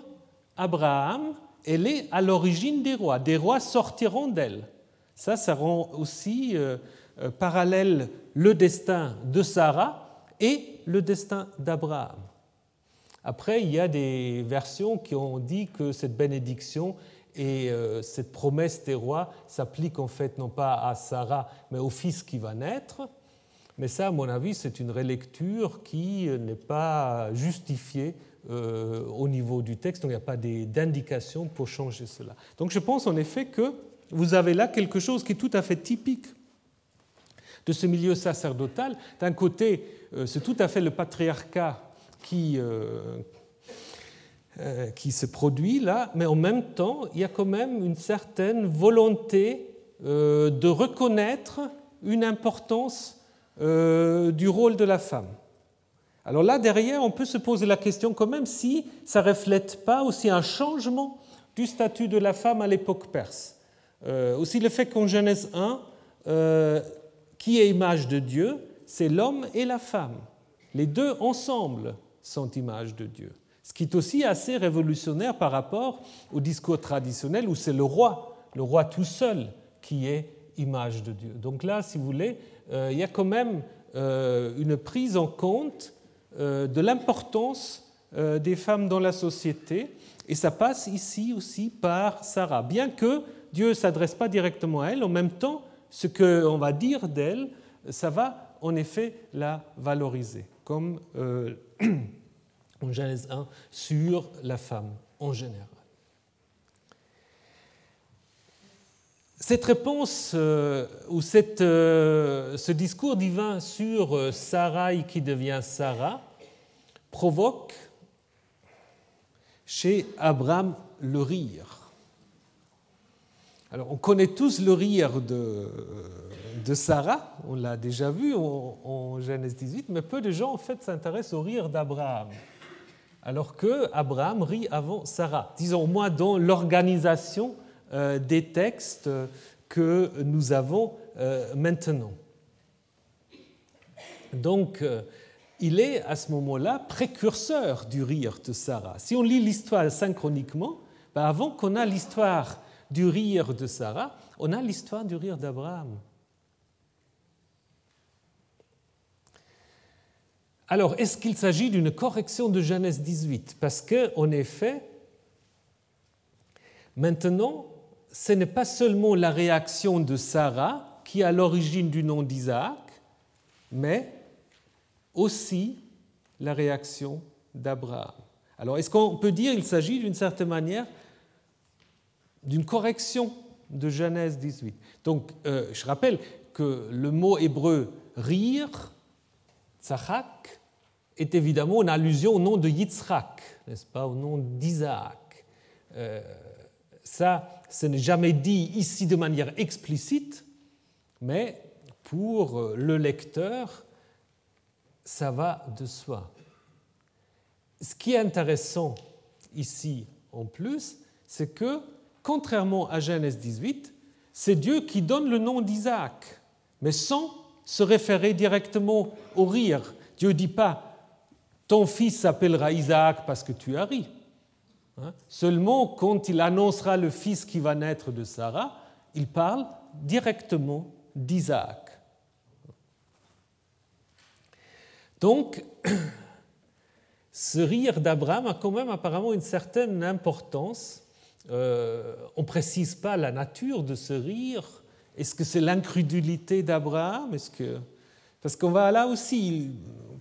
Speaker 2: Abraham, elle est à l'origine des rois. Des rois sortiront d'elle. Ça, ça rend aussi euh, euh, parallèle le destin de Sarah et le destin d'Abraham. Après, il y a des versions qui ont dit que cette bénédiction et cette promesse des rois s'applique en fait non pas à Sarah, mais au fils qui va naître. Mais ça, à mon avis, c'est une relecture qui n'est pas justifiée euh, au niveau du texte, donc il n'y a pas d'indication pour changer cela. Donc je pense en effet que vous avez là quelque chose qui est tout à fait typique de ce milieu sacerdotal. D'un côté, euh, c'est tout à fait le patriarcat qui, euh, qui se produit là, mais en même temps, il y a quand même une certaine volonté de reconnaître une importance euh, du rôle de la femme. Alors là, derrière, on peut se poser la question quand même si ça ne reflète pas aussi un changement du statut de la femme à l'époque perse. Euh, aussi le fait qu'en Genèse 1, euh, qui est image de Dieu, c'est l'homme et la femme. Les deux ensemble sont image de Dieu. Ce qui est aussi assez révolutionnaire par rapport au discours traditionnel où c'est le roi, le roi tout seul, qui est image de Dieu. Donc là, si vous voulez, euh, il y a quand même une prise en compte de l'importance des femmes dans la société, et ça passe ici aussi par Sarah. Bien que Dieu ne s'adresse pas directement à elle, en même temps, ce qu'on va dire d'elle, ça va en effet la valoriser, comme en Genèse 1 sur la femme en général. Cette réponse euh, ou euh, ce discours divin sur euh, Sarai qui devient Sarah provoque chez Abraham le rire. Alors on connaît tous le rire de, de Sarah, on l'a déjà vu en, en, Genèse 18, mais peu de gens en fait s'intéressent au rire d'Abraham. Alors que Abraham rit avant Sarah, disons au moins dans l'organisation euh, des textes que nous avons euh, maintenant. Donc, euh, il est à ce moment-là précurseur du rire de Sarah. Si on lit l'histoire synchroniquement, ben, avant qu'on a l'histoire du rire de Sarah, on a l'histoire du rire d'Abraham. Alors, est-ce qu'il s'agit d'une correction de Genèse 18 Parce qu'en effet, maintenant, ce n'est pas seulement la réaction de Sarah qui est à l'origine du nom d'Isaac, mais aussi la réaction d'Abraham. Alors, est-ce qu'on peut dire qu'il s'agit d'une certaine manière d'une correction de Genèse 18 Donc, euh, je rappelle que le mot hébreu rire, tzachak, est évidemment une allusion au nom de Yitzhak, n'est-ce pas, au nom d'Isaac. Euh, ça, ce n'est jamais dit ici de manière explicite, mais pour le lecteur, ça va de soi. Ce qui est intéressant ici en plus, c'est que, contrairement à Genèse 18, c'est Dieu qui donne le nom d'Isaac, mais sans se référer directement au rire. Dieu ne dit pas ton fils s'appellera Isaac parce que tu as ri. Hein? Seulement quand il annoncera le fils qui va naître de Sarah, il parle directement d'Isaac. Donc, ce rire d'Abraham a quand même apparemment une certaine importance. Euh, on ne précise pas la nature de ce rire. Est-ce que c'est l'incrédulité d'Abraham? Est-ce que... Parce qu'on va là aussi,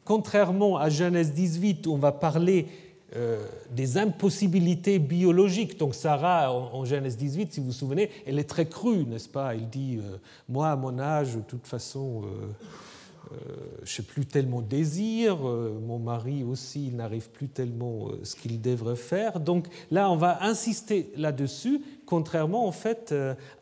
Speaker 2: contrairement à Genèse 18, où on va parler euh, des impossibilités biologiques. Donc Sarah, en, Genèse 18, si vous vous souvenez, elle est très crue, n'est-ce pas? Elle dit, euh, moi à mon âge, de toute façon, je ne sais plus tellement désir, euh, mon mari aussi, il n'arrive plus tellement euh, ce qu'il devrait faire. Donc là, on va insister là-dessus, contrairement en fait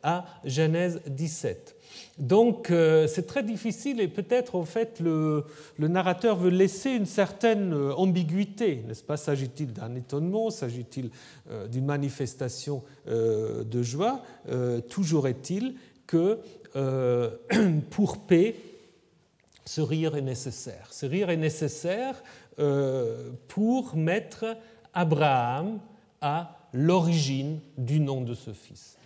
Speaker 2: à Genèse 17. Donc c'est très difficile et peut-être en fait le, le, narrateur veut laisser une certaine ambiguïté, n'est-ce pas S'agit-il d'un étonnement S'agit-il d'une manifestation de joie Toujours est-il que pour paix, ce rire est nécessaire. Ce rire est nécessaire euh, pour mettre Abraham à l'origine du nom de ce fils.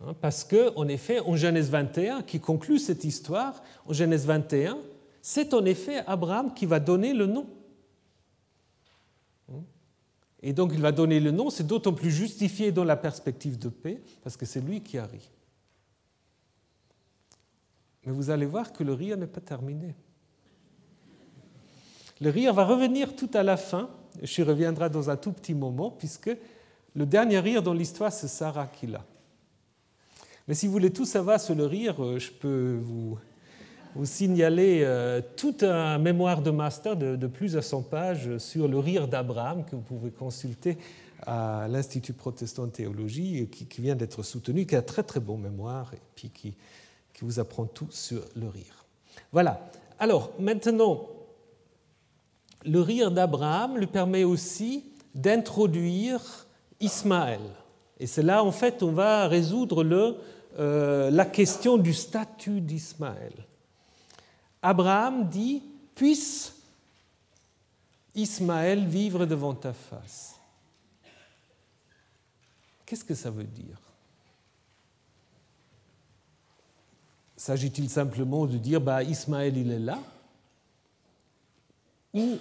Speaker 2: Hein, parce que, en effet, en Genèse 21, qui conclut cette histoire, en Genèse 21, c'est en effet Abraham qui va donner le nom. Hein, et donc il va donner le nom, c'est d'autant plus justifié dans la perspective de paix, parce que c'est lui qui a ri. Mais vous allez voir que le rire n'est pas terminé. Le rire va revenir tout à la fin, je reviendrai dans un tout petit moment, puisque le dernier rire dans l'histoire, c'est Sarah qui l'a. Mais si vous voulez tout savoir sur le rire, euh, je peux vous, vous signaler euh, tout un mémoire de master de, plus de 100 pages sur le rire d'Abraham que vous pouvez consulter à l'Institut protestant de théologie, qui, qui vient d'être soutenu, qui a un très très bon mémoire et puis qui, qui vous apprend tout sur le rire. Voilà. Alors, maintenant, le rire d'Abraham lui permet aussi d'introduire Ismaël. Et c'est là, en fait, on va résoudre euh, la question du statut d'Ismaël. Abraham dit Puisse Ismaël vivre devant ta face. Qu'est-ce que ça veut dire? S'agit-il simplement de dire bah, Ismaël il est là Ou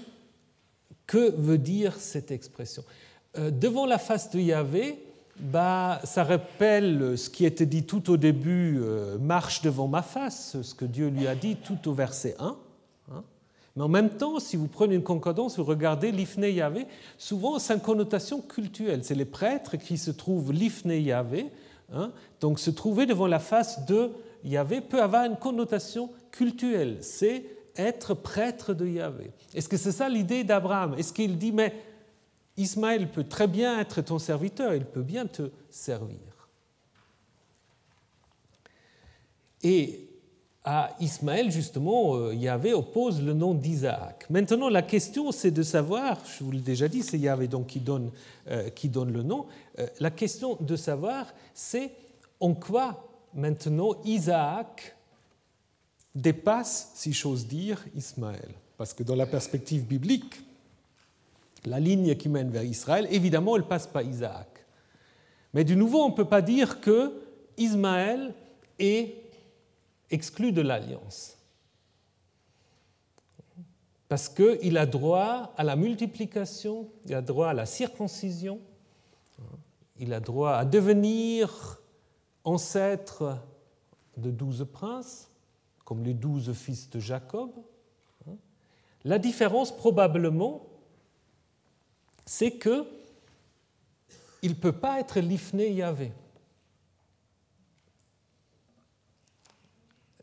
Speaker 2: que veut dire cette expression? Euh, Devant la face de Yahvé, bah, ça rappelle ce qui était dit tout au début euh, marche devant ma face, ce que Dieu lui a dit tout au verset 1. Hein. Mais en même temps, si vous prenez une concordance, vous regardez l'Ifné Yahvé, souvent c'est une connotation cultuelle. C'est les prêtres qui se trouvent l'Ifné Yahvé, hein. donc se trouver devant la face de Yahvé peut avoir une connotation cultuelle, c'est être prêtre de Yahvé. Est-ce que c'est ça l'idée d'Abraham? Est-ce qu'il dit, mais Ismaël peut très bien être ton serviteur, il peut bien te servir Et à Ismaël, justement, euh, Yahvé oppose le nom d'Isaac. Maintenant, la question, c'est de savoir, je vous l'ai déjà dit, c'est Yahvé donc qui donne, euh, qui donne le nom, euh, la question de savoir, c'est en quoi maintenant Isaac dépasse, si j'ose dire, Ismaël. Parce que dans la perspective biblique, la ligne qui mène vers Israël, évidemment, elle passe pas Isaac. Mais de nouveau, on ne peut pas dire que Ismaël est exclu de l'alliance. Parce qu'il a droit à la multiplication, il a droit à la circoncision, il a droit à devenir ancêtre de douze princes, comme les douze fils de Jacob. La différence, probablement, c'est que il ne peut pas être l'Ifné Yahvé.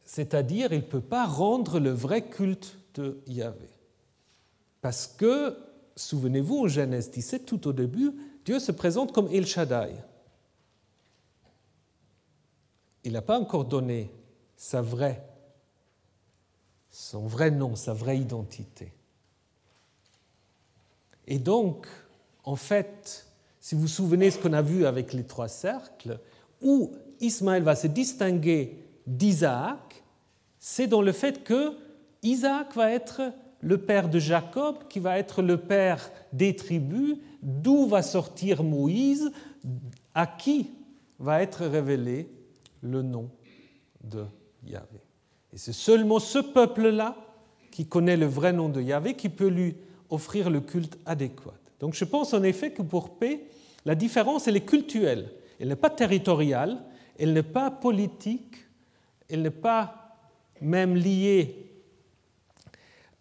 Speaker 2: C'est-à-dire, il ne peut pas rendre le vrai culte de Yahvé. Parce que, souvenez-vous, en Genèse 17, tout au début, Dieu se présente comme El Shaddai. Il n'a pas encore donné son vrai nom, sa vraie identité. Et donc, en fait, si vous vous souvenez ce qu'on a vu avec les trois cercles, où Ismaël va se distinguer d'Isaac, c'est dans le fait que Isaac va être le père de Jacob, qui va être le père des tribus, d'où va sortir Moïse, à qui va être révélé le nom de Yahvé. Et c'est seulement ce peuple-là qui connaît le vrai nom de Yahvé qui peut lui offrir le culte adéquat. Donc je pense en effet que pour paix, la différence, elle est culturelle. Elle n'est pas territoriale, elle n'est pas politique, elle n'est pas même liée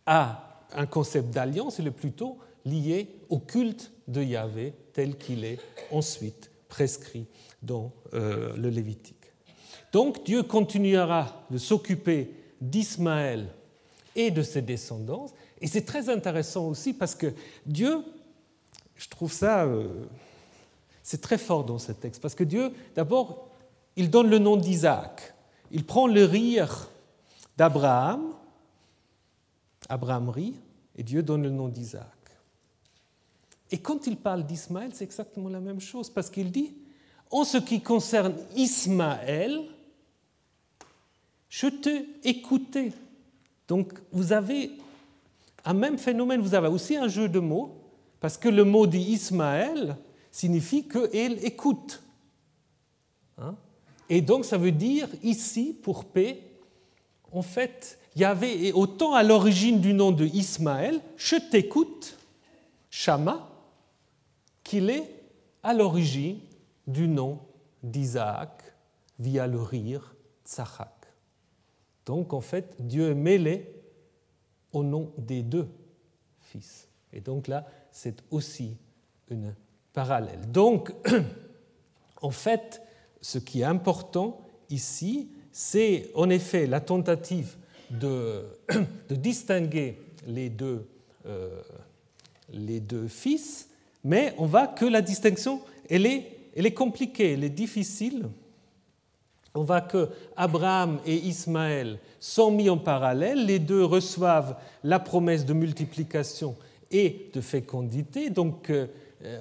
Speaker 2: à un concept d'alliance, elle est plutôt liée au culte de Yahvé tel qu'il est ensuite prescrit dans euh, le Lévitique. Donc Dieu continuera de s'occuper d'Ismaël et de ses descendants. Et c'est très intéressant aussi parce que Dieu, je trouve ça, euh, c'est très fort dans ce texte, parce que Dieu, d'abord, il donne le nom d'Isaac. Il prend le rire d'Abraham, Abraham rit, et Dieu donne le nom d'Isaac. Et quand il parle d'Ismaël, c'est exactement la même chose, parce qu'il dit, en ce qui concerne Ismaël, je te écoutais. Donc vous avez un même phénomène, vous avez aussi un jeu de mots, parce que le mot d'Ismaël signifie qu'il écoute. Hein? Et donc ça veut dire ici, pour paix, en fait, il y avait autant à l'origine du nom de Ismaël, je t'écoute, Shama, qu'il est à l'origine du nom d'Isaac via le rire Tzachak. Donc en fait, Dieu est mêlé au nom des deux fils. Et donc là, c'est aussi une parallèle. Donc, en fait, ce qui est important ici, c'est en effet la tentative de, distinguer les deux, euh, les deux fils, mais on voit que la distinction, elle est compliquée, elle est difficile, on voit que Abraham et Ismaël sont mis en parallèle, les deux reçoivent la promesse de multiplication et de fécondité, donc euh,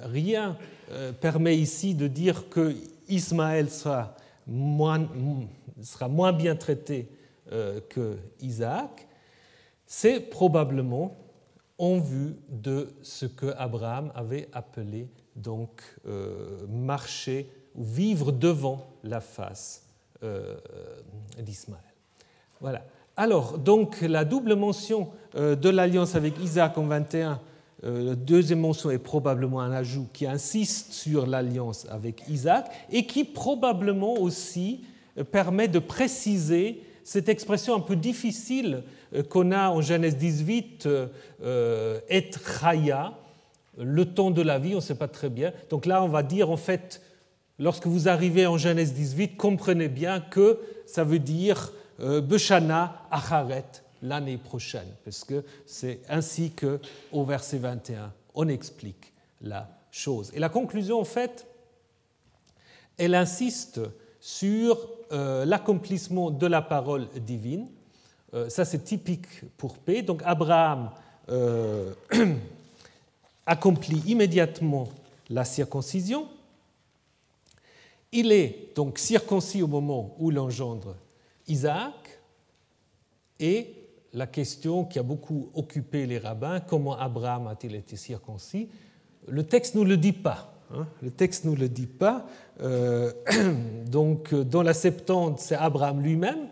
Speaker 2: rien euh, permet ici de dire que Ismaël sera moins, bien traité euh, que Isaac. C'est probablement en vue de ce que Abraham avait appelé donc marcher ou vivre devant la face euh, d'Ismaël. Voilà. Alors, donc, la double mention euh, de l'alliance avec Isaac en 21, euh, la deuxième mention est probablement un ajout qui insiste sur l'alliance avec Isaac et qui probablement aussi permet de préciser cette expression un peu difficile qu'on a en Genèse 18, et chaya, le temps de la vie, on ne sait pas très bien. Donc là, on va dire en fait lorsque vous arrivez en Genèse 18, comprenez bien que ça veut dire euh, Beshana Acharet l'année prochaine, parce que c'est ainsi que au verset 21, on explique la chose. Et la conclusion, en fait, elle insiste sur euh, l'accomplissement de la parole divine. Euh, ça, c'est typique pour paix. Donc, Abraham accomplit immédiatement la circoncision il est donc circoncis au moment où l'engendre Isaac, et la question qui a beaucoup occupé les rabbins, comment Abraham a-t-il été circoncis? Le texte ne nous le dit pas. Hein. le texte ne nous le dit pas. Euh, donc, dans la Septante, c'est Abraham lui-même,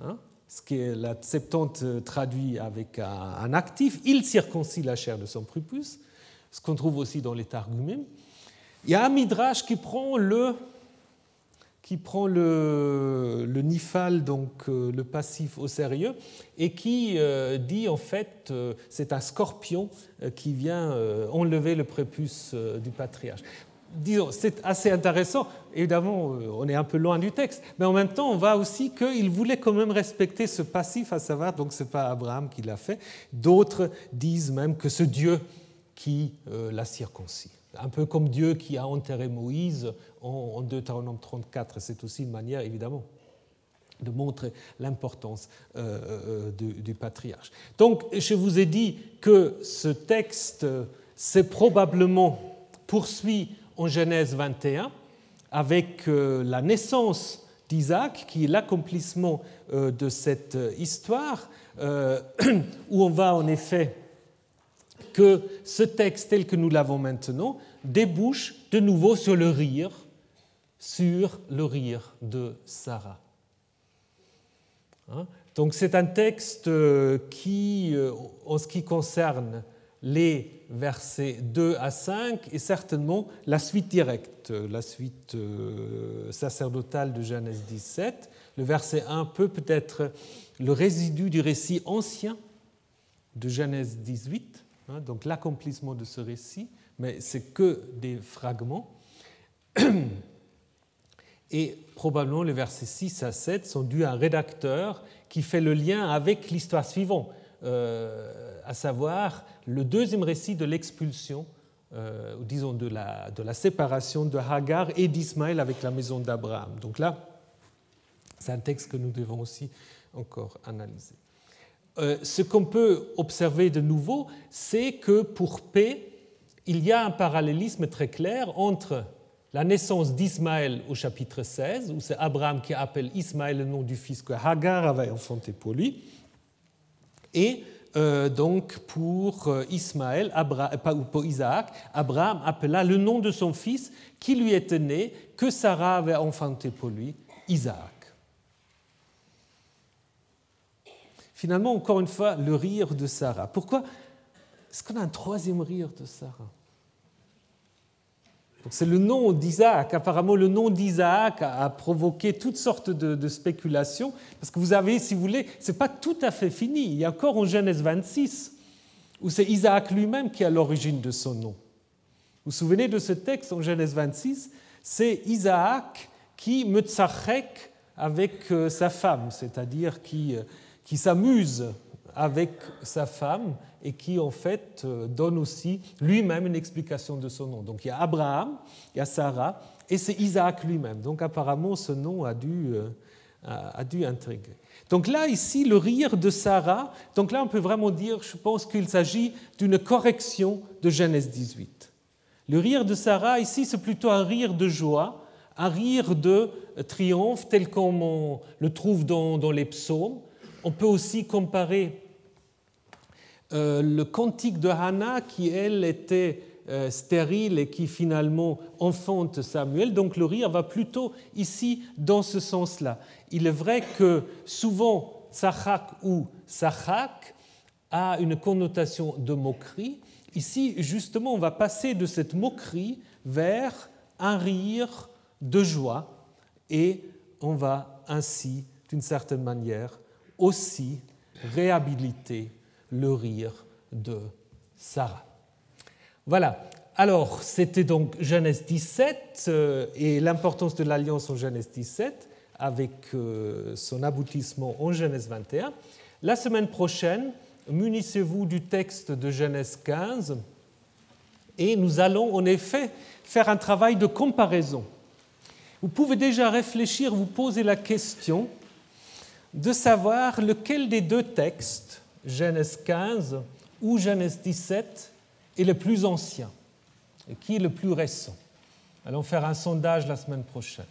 Speaker 2: hein, ce qui est la Septante traduit avec un, actif. Il circoncis la chair de son prépuce, ce qu'on trouve aussi dans les Targumim. Il y a un midrash qui prend le qui prend le, nifal, donc euh, le passif, au sérieux, et qui euh, dit en fait euh, c'est un scorpion qui vient enlever le prépuce du patriarche. disons, c'est assez intéressant. Évidemment, on est un peu loin du texte, mais en même temps, on voit aussi qu'il voulait quand même respecter ce passif, à savoir, donc ce n'est pas Abraham qui l'a fait. D'autres disent même que ce Dieu qui l'a circoncis. Un peu comme Dieu qui a enterré Moïse en Deutéronome 34. C'est aussi une manière, évidemment, de montrer l'importance euh, du, du, patriarche. Donc, je vous ai dit que ce texte s'est probablement poursuit en Genèse 21 avec euh, la naissance d'Isaac, qui est l'accomplissement euh, de cette euh, histoire, où on va en effet que ce texte tel que nous l'avons maintenant débouche de nouveau sur le rire, sur le rire de Sarah. Hein? Donc c'est un texte qui, en ce qui concerne les versets 2 à 5 est certainement la suite directe, la suite euh, sacerdotale de Genèse 17. Le verset 1 peut peut-être le résidu du récit ancien de Genèse 18, hein, donc l'accomplissement de ce récit, mais c'est que des fragments. Et probablement les versets 6 à 7 sont dus à un rédacteur qui fait le lien avec l'histoire suivante. Euh, à savoir le deuxième récit de l'expulsion, euh, disons de la, de la séparation de Hagar et d'Ismaël avec la maison d'Abraham. Donc là, c'est un texte que nous devons aussi encore analyser. Euh, ce qu'on peut observer de nouveau, c'est que pour P, il y a un parallélisme très clair entre la naissance d'Ismaël au chapitre 16, où c'est Abraham qui appelle Ismaël le nom du fils que Hagar avait enfanté pour lui, et euh, donc pour euh, euh, ou pour Isaac, Abraham appela le nom de son fils qui lui était né, que Sarah avait enfanté pour lui, Isaac. Finalement, encore une fois, le rire de Sarah. Pourquoi? Est-ce qu'on a un troisième rire de Sarah? C'est le nom d'Isaac. Apparemment, le nom d'Isaac a provoqué toutes sortes de, spéculations, parce que vous avez, si vous voulez, ce n'est pas tout à fait fini. Il y a encore en Genèse 26, où c'est Isaac lui-même qui a l'origine de son nom. Vous vous souvenez de ce texte en Genèse 26 C'est Isaac qui me tsachek avec euh, sa femme, c'est-à-dire qui, euh, qui s'amuse avec sa femme et qui en fait euh, donne aussi lui-même une explication de son nom. Donc il y a Abraham, il y a Sarah et c'est Isaac lui-même. Donc apparemment ce nom a dû, euh, a dû intriguer. Donc là, ici, le rire de Sarah, donc là on peut vraiment dire, je pense qu'il s'agit d'une correction de Genèse 18. Le rire de Sarah, ici, c'est plutôt un rire de joie, un rire de triomphe tel qu'on le trouve dans, dans les psaumes. On peut aussi comparer euh, le cantique de Hannah, qui elle était euh, stérile et qui finalement enfante Samuel. Donc le rire va plutôt ici dans ce sens-là. Il est vrai que souvent Tsachak ou Sachak a une connotation de moquerie. Ici, justement, on va passer de cette moquerie vers un rire de joie et on va ainsi, d'une certaine manière, aussi réhabiliter le rire de Sarah. Voilà. Alors, c'était donc Genèse 17 euh, et l'importance de l'alliance en Genèse 17 avec euh, son aboutissement en Genèse 21. La semaine prochaine, munissez-vous du texte de Genèse 15 et nous allons en effet faire un travail de comparaison. Vous pouvez déjà réfléchir, vous poser la question de savoir lequel des deux textes Genèse 15 ou Genèse 17 est le plus ancien et qui est le plus récent. Allons faire un sondage la semaine prochaine.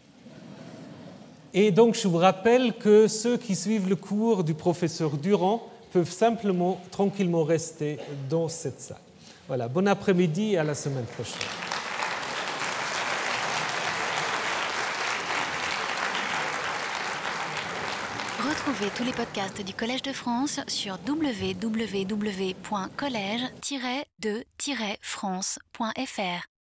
Speaker 2: Et donc je vous rappelle que ceux qui suivent le cours du professeur Durand peuvent simplement, tranquillement rester dans cette salle. Voilà, bon après-midi et à la semaine prochaine.
Speaker 1: Retrouvez tous les podcasts du Collège de France sur www.collège-de-france.fr.